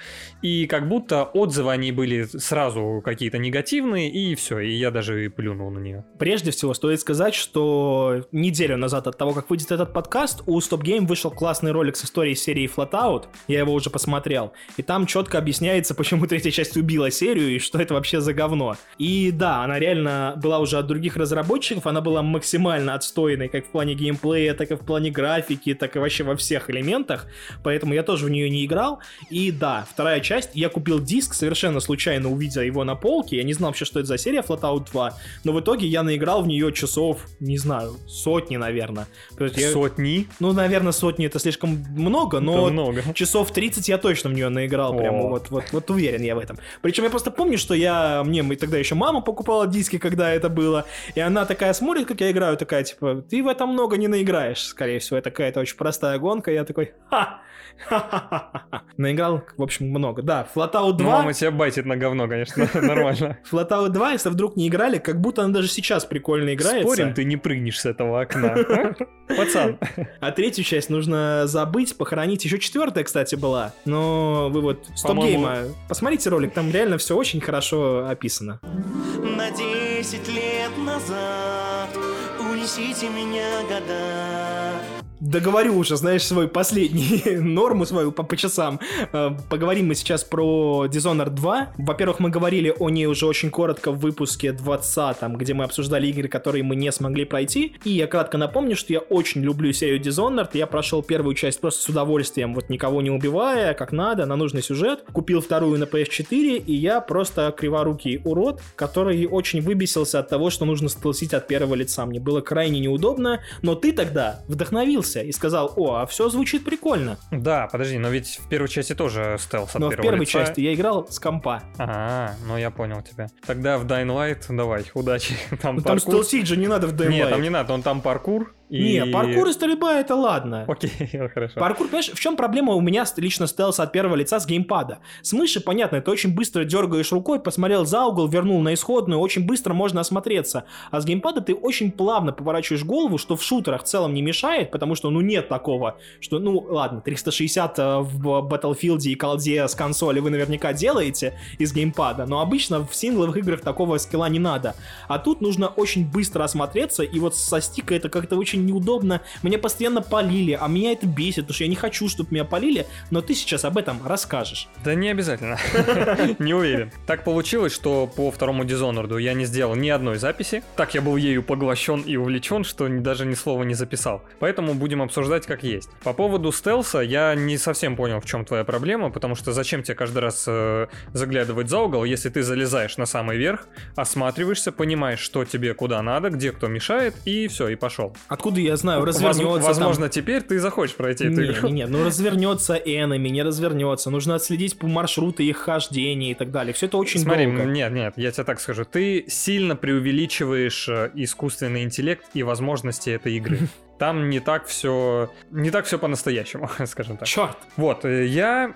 И как будто отзывы они были сразу какие-то негативные, и все, и я даже плюнул на нее. Прежде всего, стоит сказать, что неделю назад от того, как выйдет этот подкаст, у Stop Game вышел классный ролик с историей серии Flatout. Я его уже посмотрел. И там четко объясняется, почему третья часть убила серию и что это вообще за говно. И да, она реально была уже от других разработчиков, она была максимально отстойной, как в плане геймплея, так и в плане графики, так и вообще во всех элементах, поэтому я тоже в нее не играл. И да, вторая часть, я купил диск, совершенно случайно увидел его на полке, я не знал вообще, что это за серия Flatout 2, но в итоге я наиграл в нее часов, не знаю, сотни, наверное. Я... Сотни? Ну, наверное, сотни это слишком много, но много. часов 30 я точно в нее наиграл, О. прямо вот, вот, вот уверен я в этом. Причем я просто помню, что я, мне тогда еще мама покупала диски, когда это было, и она такая смотрит, как я играю, такая, типа, ты в этом много не наиграешь, скорее всего. Это какая-то очень простая гонка. Я такой, ха! Наиграл, в общем, много. Да, Flatout 2... Мама тебя байтит на говно, конечно, нормально. Flatout 2, если вдруг не играли, как будто она даже сейчас прикольно играется. Спорим, ты не прыгнешь с этого окна. Пацан. А третью часть нужно забыть, похоронить. Еще четвертая, кстати, была. Но вы вот стоп-гейма, посмотрите ролик, там реально все очень хорошо описано. На 10 лет назад, унесите меня года. Договорю уже, знаешь, свой последний норму свою по, по часам. Э, поговорим мы сейчас про Dishonored 2. Во-первых, мы говорили о ней уже очень коротко в выпуске 20, где мы обсуждали игры, которые мы не смогли пройти. И я кратко напомню, что я очень люблю серию Dishonored. Я прошел первую часть просто с удовольствием, вот никого не убивая, как надо, на нужный сюжет. Купил вторую на PS4, и я просто криворукий урод, который очень выбесился от того, что нужно стелсить от первого лица. Мне было крайне неудобно, но ты тогда вдохновился и сказал, о, а все звучит прикольно. Да, подожди, но ведь в первой части тоже стелс от Но в первой лица. части я играл с компа. А, ну я понял тебя. Тогда в Dying Light давай, удачи. Там, ну, там стелсить же не надо в Dying Light. Нет, там не надо, он там паркур, и... Не, паркур и стрельба это ладно. Окей, хорошо. Паркур, понимаешь, в чем проблема у меня лично стелса от первого лица с геймпада? С мыши, понятно, ты очень быстро дергаешь рукой, посмотрел за угол, вернул на исходную, очень быстро можно осмотреться. А с геймпада ты очень плавно поворачиваешь голову, что в шутерах в целом не мешает, потому что, ну, нет такого, что, ну, ладно, 360 э, в Battlefield и колде с консоли вы наверняка делаете из геймпада, но обычно в сингловых играх такого скилла не надо. А тут нужно очень быстро осмотреться, и вот со стика это как-то очень неудобно, меня постоянно полили, а меня это бесит, потому что я не хочу, чтобы меня полили, но ты сейчас об этом расскажешь. Да не обязательно, не уверен. Так получилось, что по второму Dishonored я не сделал ни одной записи, так я был ею поглощен и увлечен, что даже ни слова не записал. Поэтому будем обсуждать как есть. По поводу стелса я не совсем понял, в чем твоя проблема, потому что зачем тебе каждый раз э, заглядывать за угол, если ты залезаешь на самый верх, осматриваешься, понимаешь, что тебе куда надо, где кто мешает, и все, и пошел. Откуда откуда я знаю, развернется Возможно, там... теперь ты захочешь пройти эту не, игру. Не, не, ну развернется энами, не развернется. Нужно отследить по маршруту их хождения и так далее. Все это очень Смотри, долго. нет, нет, я тебе так скажу. Ты сильно преувеличиваешь э, искусственный интеллект и возможности этой игры. Там не так все, не так все по-настоящему, скажем так. Черт! Вот, э, я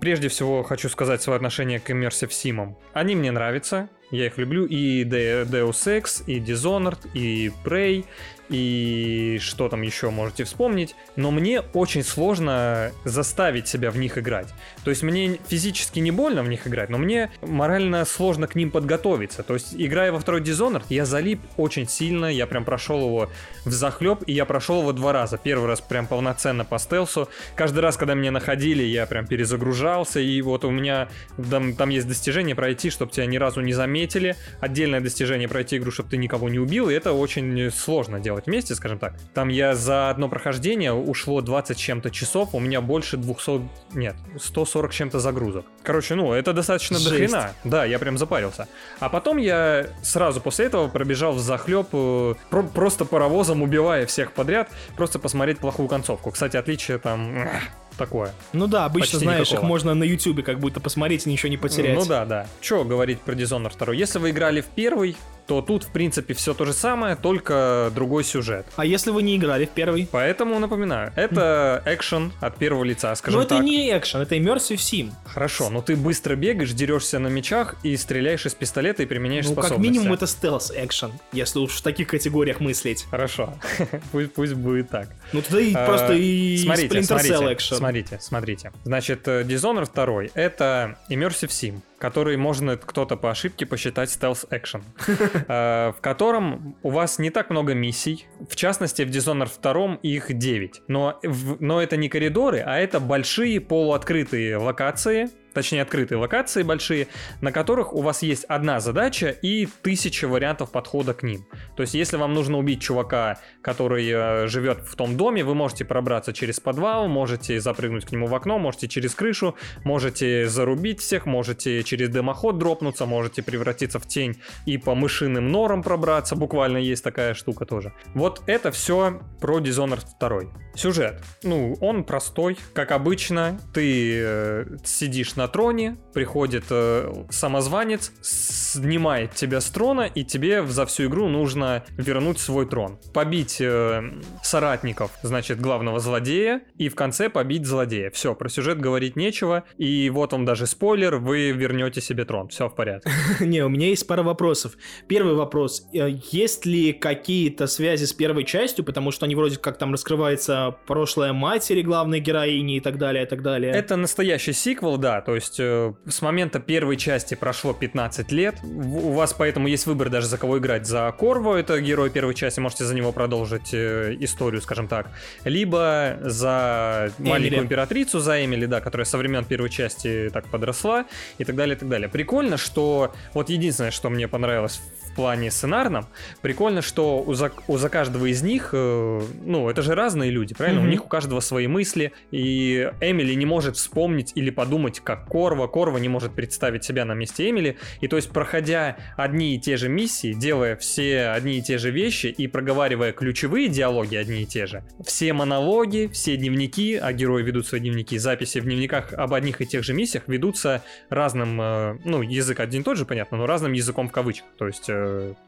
прежде всего хочу сказать свое отношение к Immersive Sim. Они мне нравятся, я их люблю, и Deus Ex, и Dishonored, и Prey, и что там еще можете вспомнить, но мне очень сложно заставить себя в них играть. То есть мне физически не больно в них играть, но мне морально сложно к ним подготовиться. То есть играя во второй Dishonored, я залип очень сильно, я прям прошел его в захлеб, и я прошел его два раза. Первый раз прям полноценно по стелсу. Каждый раз, когда меня находили, я прям перезагружался, и вот у меня там, там есть достижение пройти, чтобы тебя ни разу не заметили, отдельное достижение пройти игру, чтобы ты никого не убил, и это очень сложно делать делать вместе, скажем так. Там я за одно прохождение ушло 20 чем-то часов, у меня больше 200, нет, 140 чем-то загрузок. Короче, ну, это достаточно Жесть. дохрена. Да, я прям запарился. А потом я сразу после этого пробежал в захлеб, э, про- просто паровозом убивая всех подряд, просто посмотреть плохую концовку. Кстати, отличие там такое. Ну да, обычно, Почти знаешь, никакого. их можно на ютубе как будто посмотреть и ничего не потерять. Ну да, да. Что говорить про Dishonored 2? Если вы играли в первый, то тут, в принципе, все то же самое, только другой сюжет. А если вы не играли в первый? Поэтому напоминаю, это экшен от первого лица, скажем так. Но это не экшен, это immersive sim. Хорошо, но ты быстро бегаешь, дерешься на мечах и стреляешь из пистолета и применяешь ну, способности. как минимум это стелс экшен, если уж в таких категориях мыслить. Хорошо, пусть, пусть будет так. Ну тогда и а, просто и смотрите, Splinter Cell экшен. Смотрите, смотрите. Значит, э, Dishonored 2 это immersive sim который можно кто-то по ошибке посчитать стелс экшен, э, в котором у вас не так много миссий. В частности, в Dishonored 2 их 9. Но, но это не коридоры, а это большие полуоткрытые локации, точнее открытые локации большие, на которых у вас есть одна задача и тысяча вариантов подхода к ним. То есть, если вам нужно убить чувака, который э, живет в том доме, вы можете пробраться через подвал, можете запрыгнуть к нему в окно, можете через крышу, можете зарубить всех, можете через дымоход дропнуться, можете превратиться в тень и по мышиным норам пробраться, буквально есть такая штука тоже. Вот это все про Dishonored 2. Сюжет. Ну, он простой, как обычно, ты э, сидишь на на троне, приходит э, самозванец, снимает тебя с трона, и тебе за всю игру нужно вернуть свой трон. Побить э, соратников, значит, главного злодея, и в конце побить злодея. Все, про сюжет говорить нечего, и вот вам даже спойлер, вы вернете себе трон. Все в порядке. Не, у меня есть пара вопросов. Первый вопрос. Э, есть ли какие-то связи с первой частью, потому что они вроде как там раскрывается прошлое матери главной героини и так далее, и так далее? Это настоящий сиквел, да, то То есть э, с момента первой части прошло 15 лет. У вас поэтому есть выбор даже за кого играть. За Корво, это герой первой части, можете за него продолжить э, историю, скажем так. Либо за Эмили. маленькую императрицу, за Эмили, да, которая со времен первой части так подросла и так далее, и так далее. Прикольно, что вот единственное, что мне понравилось плане сценарном. Прикольно, что у за, у за каждого из них, э, ну, это же разные люди, правильно? Mm-hmm. У них у каждого свои мысли, и Эмили не может вспомнить или подумать, как Корва. Корва не может представить себя на месте Эмили. И то есть, проходя одни и те же миссии, делая все одни и те же вещи и проговаривая ключевые диалоги одни и те же, все монологи, все дневники, а герои ведут свои дневники, записи в дневниках об одних и тех же миссиях ведутся разным, э, ну, язык один и тот же, понятно, но разным языком в кавычках. То есть э,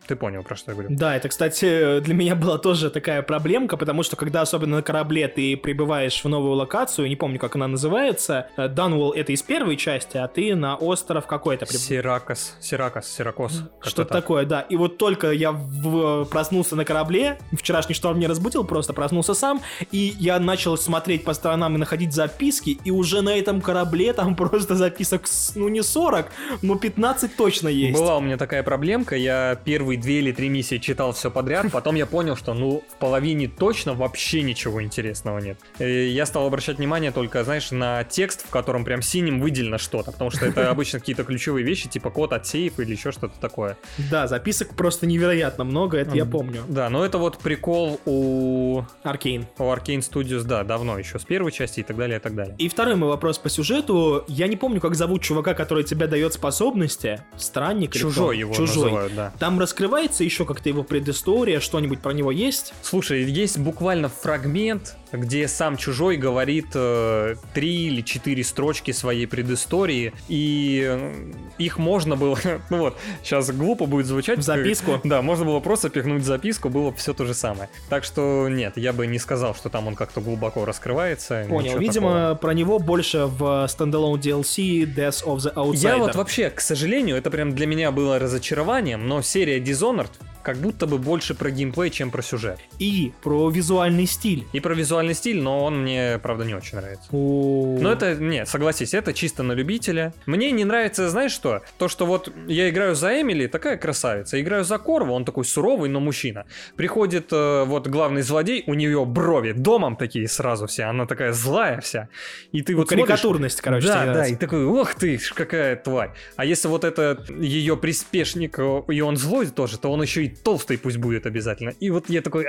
ты понял, про что я говорю. Да, это, кстати, для меня была тоже такая проблемка, потому что когда особенно на корабле ты прибываешь в новую локацию, не помню, как она называется, э, Данвелл это из первой части, а ты на остров какой-то прибыл. Сиракас, Сиракас, Сиракос. Что-то такое, да. И вот только я в... проснулся на корабле, вчерашний шторм не разбудил, просто проснулся сам, и я начал смотреть по сторонам и находить записки, и уже на этом корабле там просто записок, ну не 40, но 15 точно есть. Была у меня такая проблемка, я первые две или три миссии читал все подряд, потом я понял, что ну в половине точно вообще ничего интересного нет. И я стал обращать внимание только, знаешь, на текст, в котором прям синим выделено что-то, потому что это обычно какие-то ключевые вещи, типа код от сейфа или еще что-то такое. Да, записок просто невероятно много, это я помню. Да, но это вот прикол у... Аркейн. У Аркейн Studios, да, давно еще, с первой части и так далее, и так далее. И второй мой вопрос по сюжету. Я не помню, как зовут чувака, который тебе дает способности. Странник Чужой его Чужой. называют, да. Там раскрывается еще как-то его предыстория, что-нибудь про него есть? Слушай, есть буквально фрагмент, где сам Чужой говорит э, три или четыре строчки своей предыстории, и э, их можно было, ну вот, сейчас глупо будет звучать. В записку? Да, можно было просто пихнуть записку, было все то же самое. Так что нет, я бы не сказал, что там он как-то глубоко раскрывается. Понял, видимо, такого. про него больше в стендалон DLC Death of the Outsider. Я вот вообще, к сожалению, это прям для меня было разочарованием, но серия Dishonored как будто бы больше про геймплей, чем про сюжет. И про визуальный стиль. И про визуальный стиль, но он мне, правда, не очень нравится. Но это, не, согласись, это чисто на любителя. Мне не нравится, знаешь что? То, что вот я играю за Эмили, такая красавица. Играю за Корва, он такой суровый, но мужчина. Приходит э, вот главный злодей, у нее брови домом такие сразу все, она такая злая вся. И ты ну, вот Карикатурность, смотришь, короче. Да, да, и такой, ох ты, какая тварь. А если вот это ее приспешник, э, и он злой тоже, то он еще и толстый пусть будет обязательно. И вот я такой...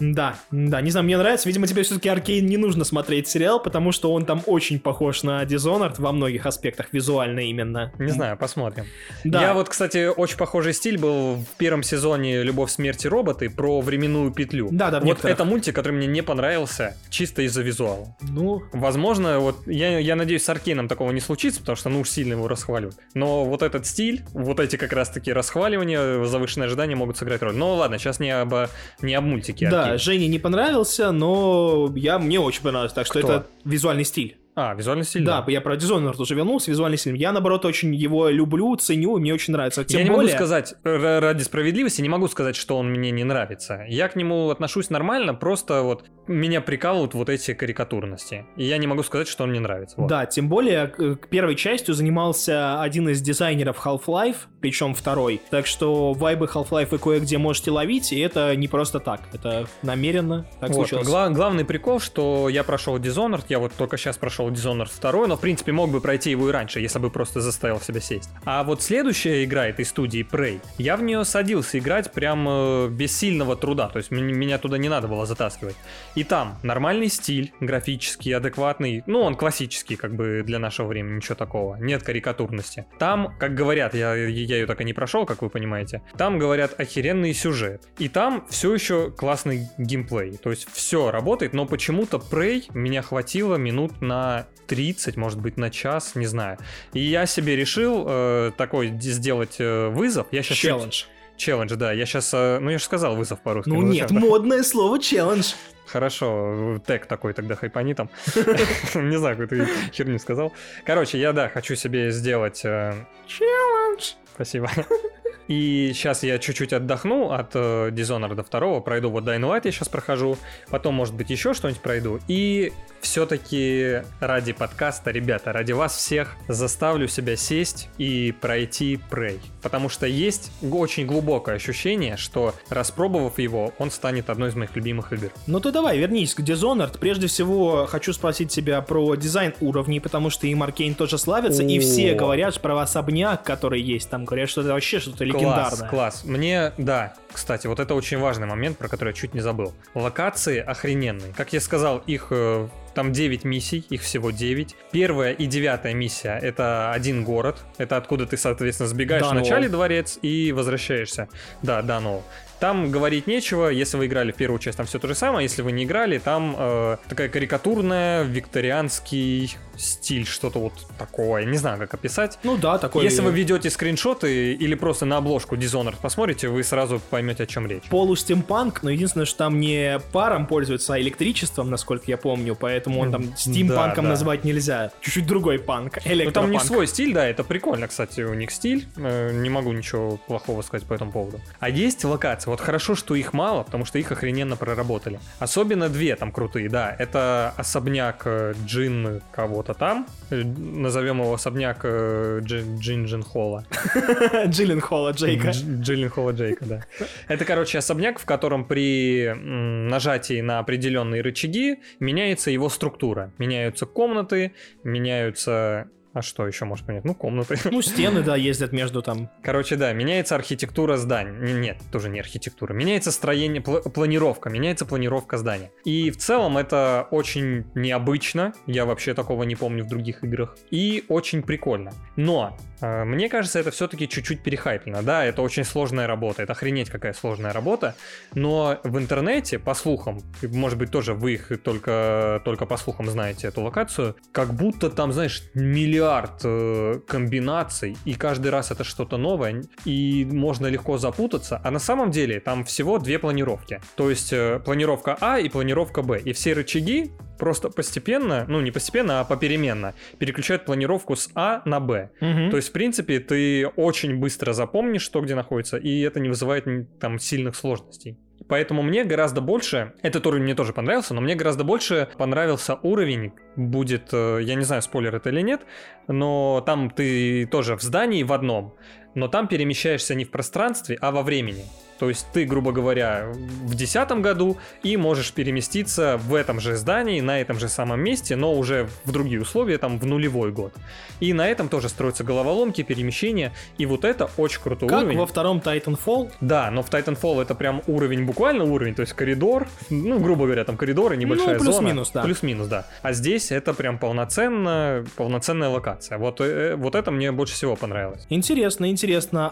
Да, да, не знаю, мне нравится. Видимо, тебе все-таки Аркейн не нужно смотреть сериал, потому что он там очень похож на Dishonored во многих аспектах, визуально именно. Не знаю, посмотрим. Да. Я вот, кстати, очень похожий стиль был в первом сезоне «Любовь, смерти роботы» про временную петлю. Да, да, Вот некоторых. это мультик, который мне не понравился чисто из-за визуала. Ну... Возможно, вот я, я надеюсь, с Аркейном такого не случится, потому что, ну, уж сильно его расхваливают. Но вот этот стиль, вот эти как раз-таки расхваливания, завышенные ожидания могут сыграть роль. Ну ладно, сейчас не об, не об мультике. Да, Аркейн. Жене не понравился, но я, мне очень понравилось, так что Кто? это визуальный стиль. А, визуальный стиль. Да, да. я про Dishonored тоже вернулся, визуальный стиль. Я, наоборот, очень его люблю, ценю, мне очень нравится. Тем я не более... могу сказать, ради справедливости, не могу сказать, что он мне не нравится. Я к нему отношусь нормально, просто вот меня прикалывают вот эти карикатурности. И я не могу сказать, что он мне нравится. Вот. Да, тем более к первой частью занимался один из дизайнеров Half-Life, причем второй. Так что вайбы Half-Life вы кое-где можете ловить, и это не просто так. Это намеренно так вот. случилось. Гла- главный прикол, что я прошел Dishonored, я вот только сейчас прошел Dishonored 2, но в принципе мог бы пройти его и раньше, если бы просто заставил себя сесть. А вот следующая игра этой студии Prey, я в нее садился играть прям э, без сильного труда, то есть меня туда не надо было затаскивать. И там нормальный стиль, графический, адекватный, ну он классический как бы для нашего времени, ничего такого, нет карикатурности. Там, как говорят, я, я ее так и не прошел, как вы понимаете, там говорят охеренный сюжет. И там все еще классный геймплей, то есть все работает, но почему-то Prey меня хватило минут на 30, может быть, на час, не знаю. И я себе решил э, такой сделать э, вызов. Я сейчас Челлендж. Челлендж, да. Я сейчас, э, ну я же сказал вызов по-русски. Ну нет, модное слово челлендж. Хорошо, тег такой тогда хайпани там. Не знаю, какую ты херню сказал. Короче, я, да, хочу себе сделать... Челлендж. Спасибо. И сейчас я чуть-чуть отдохну от э, Dishonored 2, пройду вот Dying Light я сейчас прохожу, потом, может быть, еще что-нибудь пройду. И все-таки ради подкаста, ребята, ради вас всех заставлю себя сесть и пройти Prey. Потому что есть очень глубокое ощущение, что распробовав его, он станет одной из моих любимых игр. Ну ты давай, вернись к Dishonored. Прежде всего, хочу спросить тебя про дизайн уровней, потому что им Аркейн тоже славится, и все говорят про особняк, который есть там. Говорят, что это вообще что-то легендарное. Класс, класс. Мне, да, кстати, вот это очень важный момент, про который я чуть не забыл. Локации охрененные. Как я сказал, их э, там 9 миссий, их всего 9. Первая и девятая миссия — это один город. Это откуда ты, соответственно, сбегаешь Данвол. в начале дворец и возвращаешься. Да, Данол. Там говорить нечего, если вы играли в первую часть, там все то же самое, если вы не играли, там э, такая карикатурная, викторианский стиль, что-то вот такое, не знаю, как описать. Ну да, такой... Если вы ведете скриншоты или просто на обложку Dishonored посмотрите, вы сразу поймете, о чем речь. полустимпанк, но единственное, что там не паром пользуется, а электричеством, насколько я помню, поэтому он там стимпанком да. назвать нельзя. Чуть-чуть другой панк, Ну электропанк. там у них свой стиль, да, это прикольно, кстати, у них стиль. Э, Не могу ничего плохого сказать по этому поводу. А есть локации, вот хорошо, что их мало, потому что их охрененно проработали. Особенно две там крутые, да. Это особняк э, Джин кого-то там. Э, Назовем его особняк э, Джи- Джинджин Холла. Джилленхола Джейка. Дж- Джилленхола Джейка, да. Это, короче, особняк, в котором при нажатии на определенные рычаги меняется его структура. Меняются комнаты, меняются... А что еще может понять? Ну, комнаты. Ну, стены, да, ездят между там. Короче, да, меняется архитектура здания. Нет, тоже не архитектура. Меняется строение, пла- планировка, меняется планировка здания. И в целом это очень необычно. Я вообще такого не помню в других играх. И очень прикольно. Но мне кажется, это все-таки чуть-чуть перехайплено. Да, это очень сложная работа. Это охренеть какая сложная работа. Но в интернете, по слухам, может быть, тоже вы их только, только по слухам знаете эту локацию, как будто там, знаешь, миллиард э, комбинаций, и каждый раз это что-то новое, и можно легко запутаться. А на самом деле там всего две планировки. То есть э, планировка А и планировка Б. И все рычаги просто постепенно, ну не постепенно, а попеременно переключают планировку с А на Б. То есть, в принципе, ты очень быстро запомнишь, что где находится, и это не вызывает там сильных сложностей. Поэтому мне гораздо больше, этот уровень мне тоже понравился, но мне гораздо больше понравился уровень, будет, э, я не знаю, спойлер это или нет, но там ты тоже в здании в одном, но там перемещаешься не в пространстве, а во времени. То есть ты, грубо говоря, в десятом году и можешь переместиться в этом же здании, на этом же самом месте, но уже в другие условия, там в нулевой год. И на этом тоже строятся головоломки, перемещения, и вот это очень крутой Как уровень. во втором Titanfall. Да, но в Titanfall это прям уровень, буквально уровень, то есть коридор, ну, грубо говоря, там коридоры, небольшая Ну, зона. плюс-минус, да. Плюс-минус, да. А здесь это прям полноценно, полноценная локация. Вот, э, вот это мне больше всего понравилось. Интересно, интересно.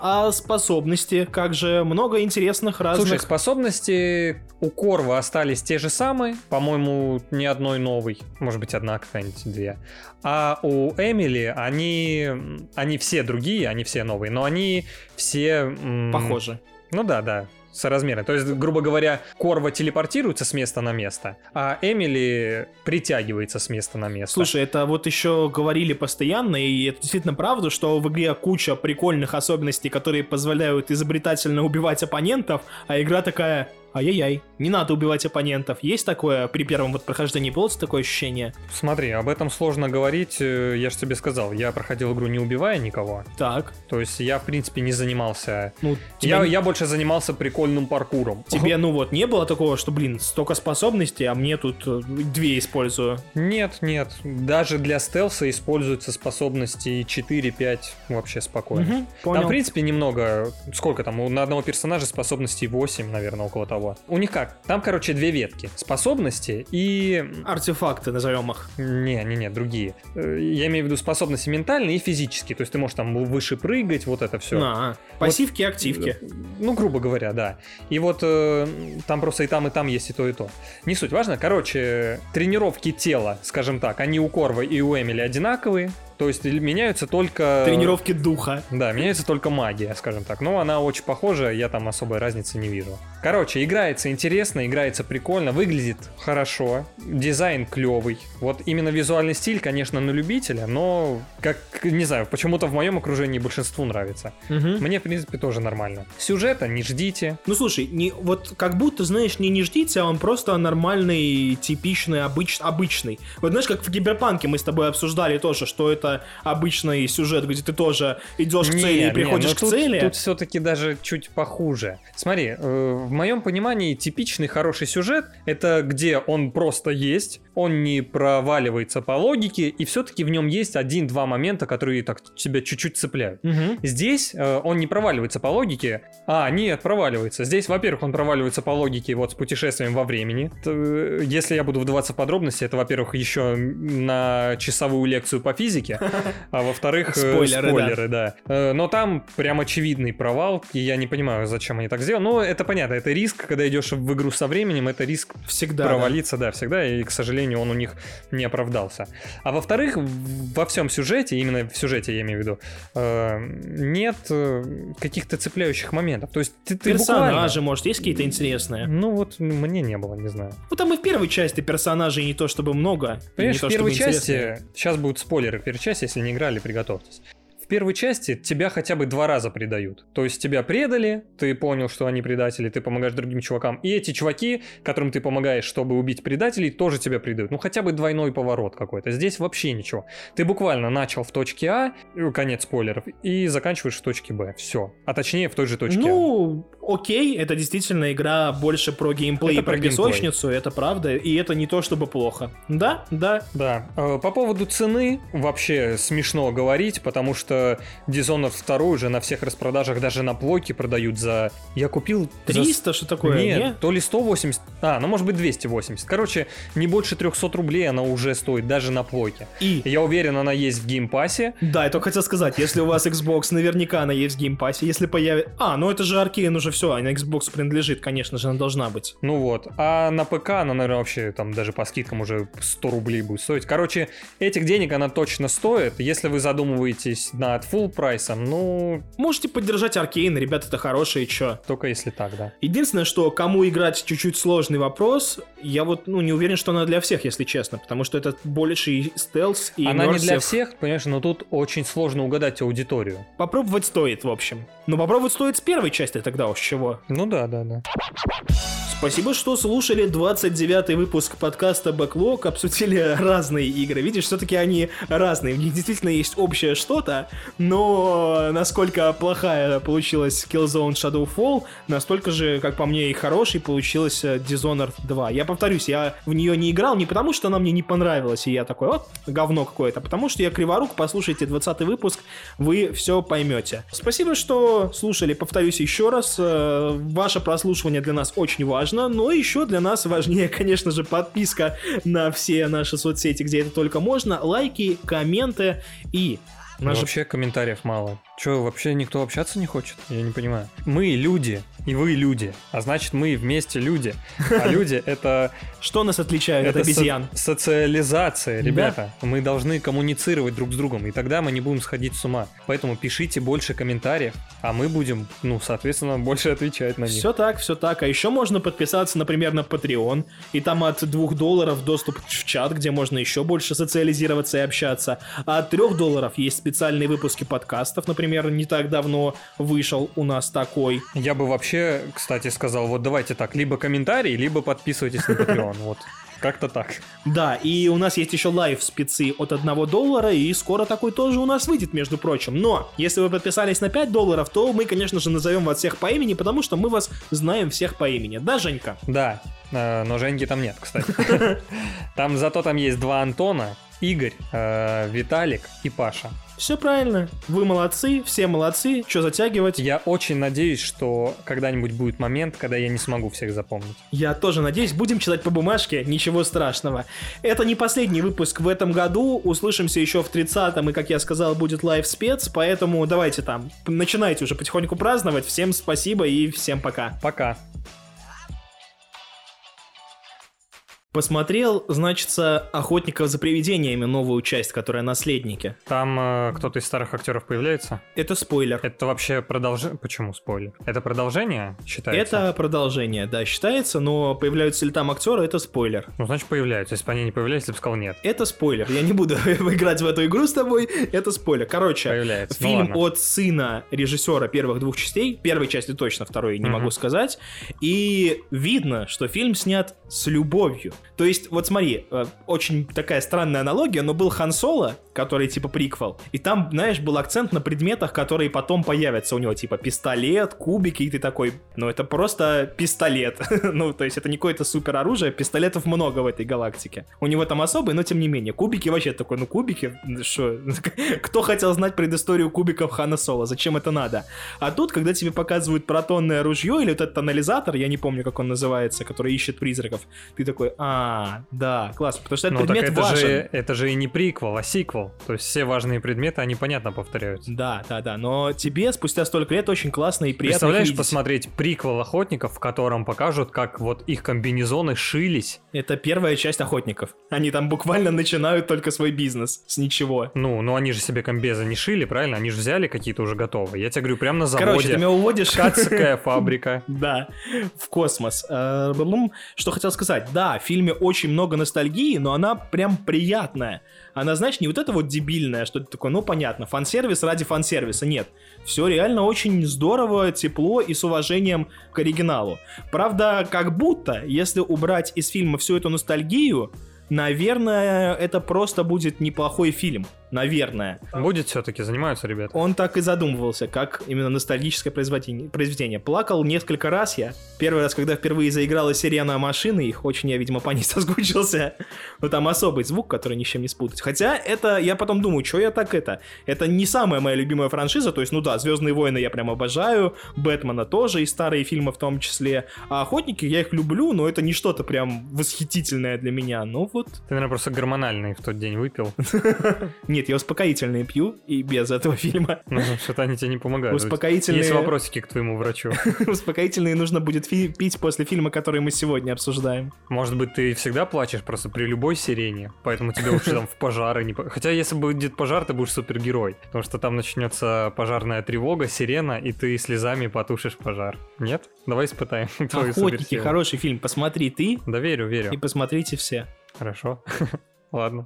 А способности? Как же много интересных разных... Слушай, способности у Корва остались те же самые, по-моему, ни одной новой, может быть, одна какая-нибудь, две. А у Эмили они, они все другие, они все новые, но они все... м, Похоже. Ну да, да, соразмерно. То есть, грубо говоря, Корва телепортируется с места на место, а Эмили притягивается с места на место. Слушай, это вот еще говорили постоянно, и это действительно правда, что в игре куча прикольных особенностей, которые позволяют изобретательно убивать оппонентов, а игра такая, ай-яй-яй, не надо убивать оппонентов. Есть такое при первом вот прохождении, было такое ощущение? Смотри, об этом сложно говорить. э, Я же тебе сказал, я проходил игру не убивая никого. Так, То есть я, в принципе, не занимался... ну, Я, я больше занимался прикольным паркуром. тебе, ну вот, не было такого, что, блин, столько способностей, а мне тут э, две использую. Нет, нет. Даже для стелса используются способности 4-5 вообще спокойно. Там, понял. в принципе, немного... Сколько там? На одного персонажа способностей 8, наверное, около того. У них как? Там, короче, две ветки. Способности и... Артефакты, назовем их. Не, не, не, другие. Э, Я имею в виду способности ментальные и физические. То есть ты можешь там выше прыгать, вот это все. На, пассивки, активки. Ну, грубо говоря, да. И вот э, там просто и там, и там есть и то, и то. Не суть важно. Короче, тренировки тела, скажем так, они у Корва и у Эмили одинаковые. То есть меняются только... Тренировки духа. Да, меняется только магия, скажем так. Но она очень похожа, я там особой разницы не вижу. Короче, играется интересно, играется прикольно, выглядит хорошо, дизайн клевый. Вот именно визуальный стиль, конечно, на любителя, но, как, не знаю, почему-то в моем окружении большинству нравится. Мгм. Мне, в принципе, тоже нормально. Сюжета не ждите. Ну слушай, не, вот как будто, знаешь, не не ждите, а он просто нормальный, типичный, обыч, обычный. Вот знаешь, как в Киберпанке мы с тобой обсуждали тоже, что это обычный сюжет, где ты тоже идешь к Не, цели и не, приходишь ну к тут, цели. Тут все-таки даже чуть похуже. Смотри, э, в моем понимании типичный хороший сюжет это где он просто есть, он не проваливается по логике, и все-таки в нем есть один-два момента, которые так тебя чуть-чуть цепляют. Мгм. Здесь э, он не проваливается по логике. А, нет, проваливается. Здесь, во-первых, он проваливается по логике вот с путешествием во времени. Э, Если я буду вдаваться в подробности, это, во-первых, еще на часовую лекцию по физике, а во-вторых, э, Спойлеры, да. Э, Но там прям очевидный провал, и я не понимаю, зачем они так сделали. Но это понятно, это риск, когда идешь в игру со временем, это риск Всегда. да. провалиться, да. всегда, и, к сожалению, он у них не оправдался. А во-вторых, во всем сюжете, именно в сюжете я имею в виду, э, нет каких-то цепляющих моментов. То есть ты, ты Персонажи, буквально... может, есть какие-то интересные? Ну вот мне не было, не знаю. Ну там и в первой части персонажей не то чтобы много. Понимаешь, в первой части, интересные. сейчас будут спойлеры в первой части, если не играли, приготовьтесь. В первой части тебя хотя бы два раза предают. То есть тебя предали, ты понял, что они предатели, ты помогаешь другим чувакам. И эти чуваки, которым ты помогаешь, чтобы убить предателей, тоже тебя предают. Ну хотя бы двойной поворот какой-то. Здесь вообще ничего. Ты буквально начал в точке А, э, конец спойлеров, и заканчиваешь в точке Б. Все. А точнее в той же точке А. Ну, окей, это действительно игра больше про геймплей Это и про, про песочницу, это правда, и это не то чтобы плохо. Да, да, Да. Э, По поводу цены вообще смешно говорить, потому что Dishonored 2 уже на всех распродажах даже на плойке продают за... Я купил... за 300, что такое, Нет, не? то ли 180, а, ну может быть 280. Короче, не больше 300 рублей она уже стоит, даже на плойке. И, Я уверен, она есть в Game Pass е. да, я только хотел сказать, если у вас Xbox, наверняка она есть в Game Pass е, если появится... А, ну это же Arkane уже все, она Xbox принадлежит, конечно же, она должна быть. Ну вот. А на ПК она, наверное, вообще там даже по скидкам уже 100 рублей будет стоить. Короче, этих денег она точно стоит. Если вы задумываетесь над full price ом, ну, Можете поддержать Arkane, ребята-то хорошие, чё. только если так, да. Единственное, что кому играть чуть-чуть сложный вопрос, я вот ну, не уверен, что она для всех, если честно, потому что это больше и стелс, и Она не для всех, понимаешь, но тут очень сложно угадать аудиторию. Попробовать стоит, в общем. Но попробовать стоит с первой части тогда уж чего. Ну да, да, да. Спасибо, что слушали 29 выпуск подкаста Backlog, обсудили разные игры. Видишь, все-таки они разные, в них действительно есть общее что-то, но насколько плохая получилась Killzone Shadowfall, настолько же, как по мне, и хороший получилась э, Dishonored 2. Я повторюсь, я в нее не играл не потому, что она мне не понравилась, и я такой, вот, говно какое-то, а потому что я криворук, послушайте 20 выпуск, вы все поймете. Спасибо, что слушали, повторюсь еще раз, э, ваше прослушивание для нас очень важно, но еще для нас важнее, конечно же, подписка на все наши соцсети, где это только можно, лайки, комменты и... Ну, Наш... Вообще комментариев мало. Че, вообще никто общаться не хочет? Я не понимаю. Мы люди, и вы люди. А значит, мы вместе люди. А люди — это... Что нас отличает от это со- обезьян? социализация, ребята. Мы должны коммуницировать друг с другом, и тогда мы не будем сходить с ума. Поэтому пишите больше комментариев, а мы будем, ну, соответственно, больше отвечать на них. Все так, все так. А еще можно подписаться, например, на Patreon, и там от 2 долларов доступ в чат, где можно еще больше социализироваться и общаться. А от 3 долларов есть специальные выпуски подкастов, например, не так давно вышел у нас такой. Я бы вообще, кстати, сказал, вот давайте так, либо комментарий, либо подписывайтесь на Patreon, вот. Как-то так. Да, и у нас есть еще live спецы от 1 доллара, и скоро такой тоже у нас выйдет, между прочим. Но, если вы подписались на 5 долларов, то мы, конечно же, назовем вас всех по имени, потому что мы вас знаем всех по имени. Да, Женька? Да, э, но Женьки там нет, кстати. Там зато там есть два Антона, Игорь, э, Виталик и Паша. Все правильно. Вы молодцы, все молодцы. Что затягивать? Я очень надеюсь, что когда-нибудь будет момент, когда я не смогу всех запомнить. Я тоже надеюсь, будем читать по бумажке, ничего страшного. Это не последний выпуск в этом году, услышимся еще в 30-м, и, как я сказал, будет live -спец, поэтому давайте там, начинайте уже потихоньку праздновать. Всем спасибо и всем пока. Пока. Посмотрел, значится, «Охотников за привидениями» новую часть, которая «Наследники». Там э, кто-то из старых актеров появляется? Это спойлер. Это вообще продолжение... Почему спойлер? Это продолжение считается? Это продолжение, да, считается, но появляются ли там актеры, это спойлер. Ну, значит, появляются. Если бы они не появлялись, я бы сказал нет. Это спойлер. Я не буду играть в эту игру с тобой. Это спойлер. Короче, Появляется. Ну, фильм ладно. от сына режиссера первых двух частей. Первой части точно, второй не Мгм. могу сказать. И видно, что фильм снят с любовью. То есть, вот смотри, э, очень такая странная аналогия, но был Хан Соло, который типа приквел, и там, знаешь, был акцент на предметах, которые потом появятся у него, типа пистолет, кубики, и ты такой, ну это просто пистолет. ну, то есть это не какое-то супер оружие, пистолетов много в этой галактике. У него там особый, но тем не менее. Кубики вообще такой, ну кубики, что? Кто хотел знать предысторию кубиков Хана Соло? Зачем это надо? А тут, когда тебе показывают протонное ружье или вот этот анализатор, я не помню, как он называется, который ищет призраков, ты такой, а, да, классно, потому что этот Ну, так предмет это важен. же, это же и не приквел, а сиквел. То есть все важные предметы, они понятно повторяются. Да, да, да, но тебе спустя столько лет очень классно и приятно Представляешь, видеть. посмотреть приквел охотников, в котором покажут, как вот их комбинезоны шились. Это первая часть охотников. Они там буквально начинают только свой бизнес с ничего. Ну, ну они же себе комбезы не шили, правильно? Они же взяли какие-то уже готовые. Я тебе говорю, прямо на заводе. Короче, ты меня уводишь... Ткацкая фабрика. Да, в космос. Э, Что хотел сказать. Да, в фильме очень много ностальгии, но она прям приятная. Она, знаешь, не вот это вот дебильное, что ты такое, ну понятно, фан-сервис ради фан-сервиса. Нет. Все реально очень здорово, тепло и с уважением к оригиналу. Правда, как будто, если убрать из фильма всю эту ностальгию, наверное, это просто будет неплохой фильм. Наверное. Будет все-таки, занимаются ребята. Он так и задумывался, как именно ностальгическое произведение. Плакал несколько раз я. Первый раз, когда впервые заиграла сирена машины, их очень я, видимо, по ней соскучился. Но там особый звук, который ни с чем не спутать. Хотя это, я потом думаю, что я так это? Это не самая моя любимая франшиза, то есть, ну да, Звездные войны я прям обожаю, Бэтмена тоже, и старые фильмы в том числе. А Охотники, я их люблю, но это не что-то прям восхитительное для меня. Ну вот, Ты, наверное, просто гормональный в тот день выпил. нет, я успокоительные пью, и без этого фильма. Ну, что-то они тебе не помогают. Успокоительные... Есть вопросики к твоему врачу. Успокоительные нужно будет пить после фильма, который мы сегодня обсуждаем. Может быть, ты всегда плачешь просто при любой сирене, поэтому тебе лучше там в пожары не... Хотя, если будет пожар, ты будешь супергерой, потому что там начнется пожарная тревога, сирена, и ты слезами потушишь пожар. Нет? Давай испытаем твою Охотники, хороший фильм. Посмотри ты Да верю, верю. и посмотрите все. Хорошо. Ладно.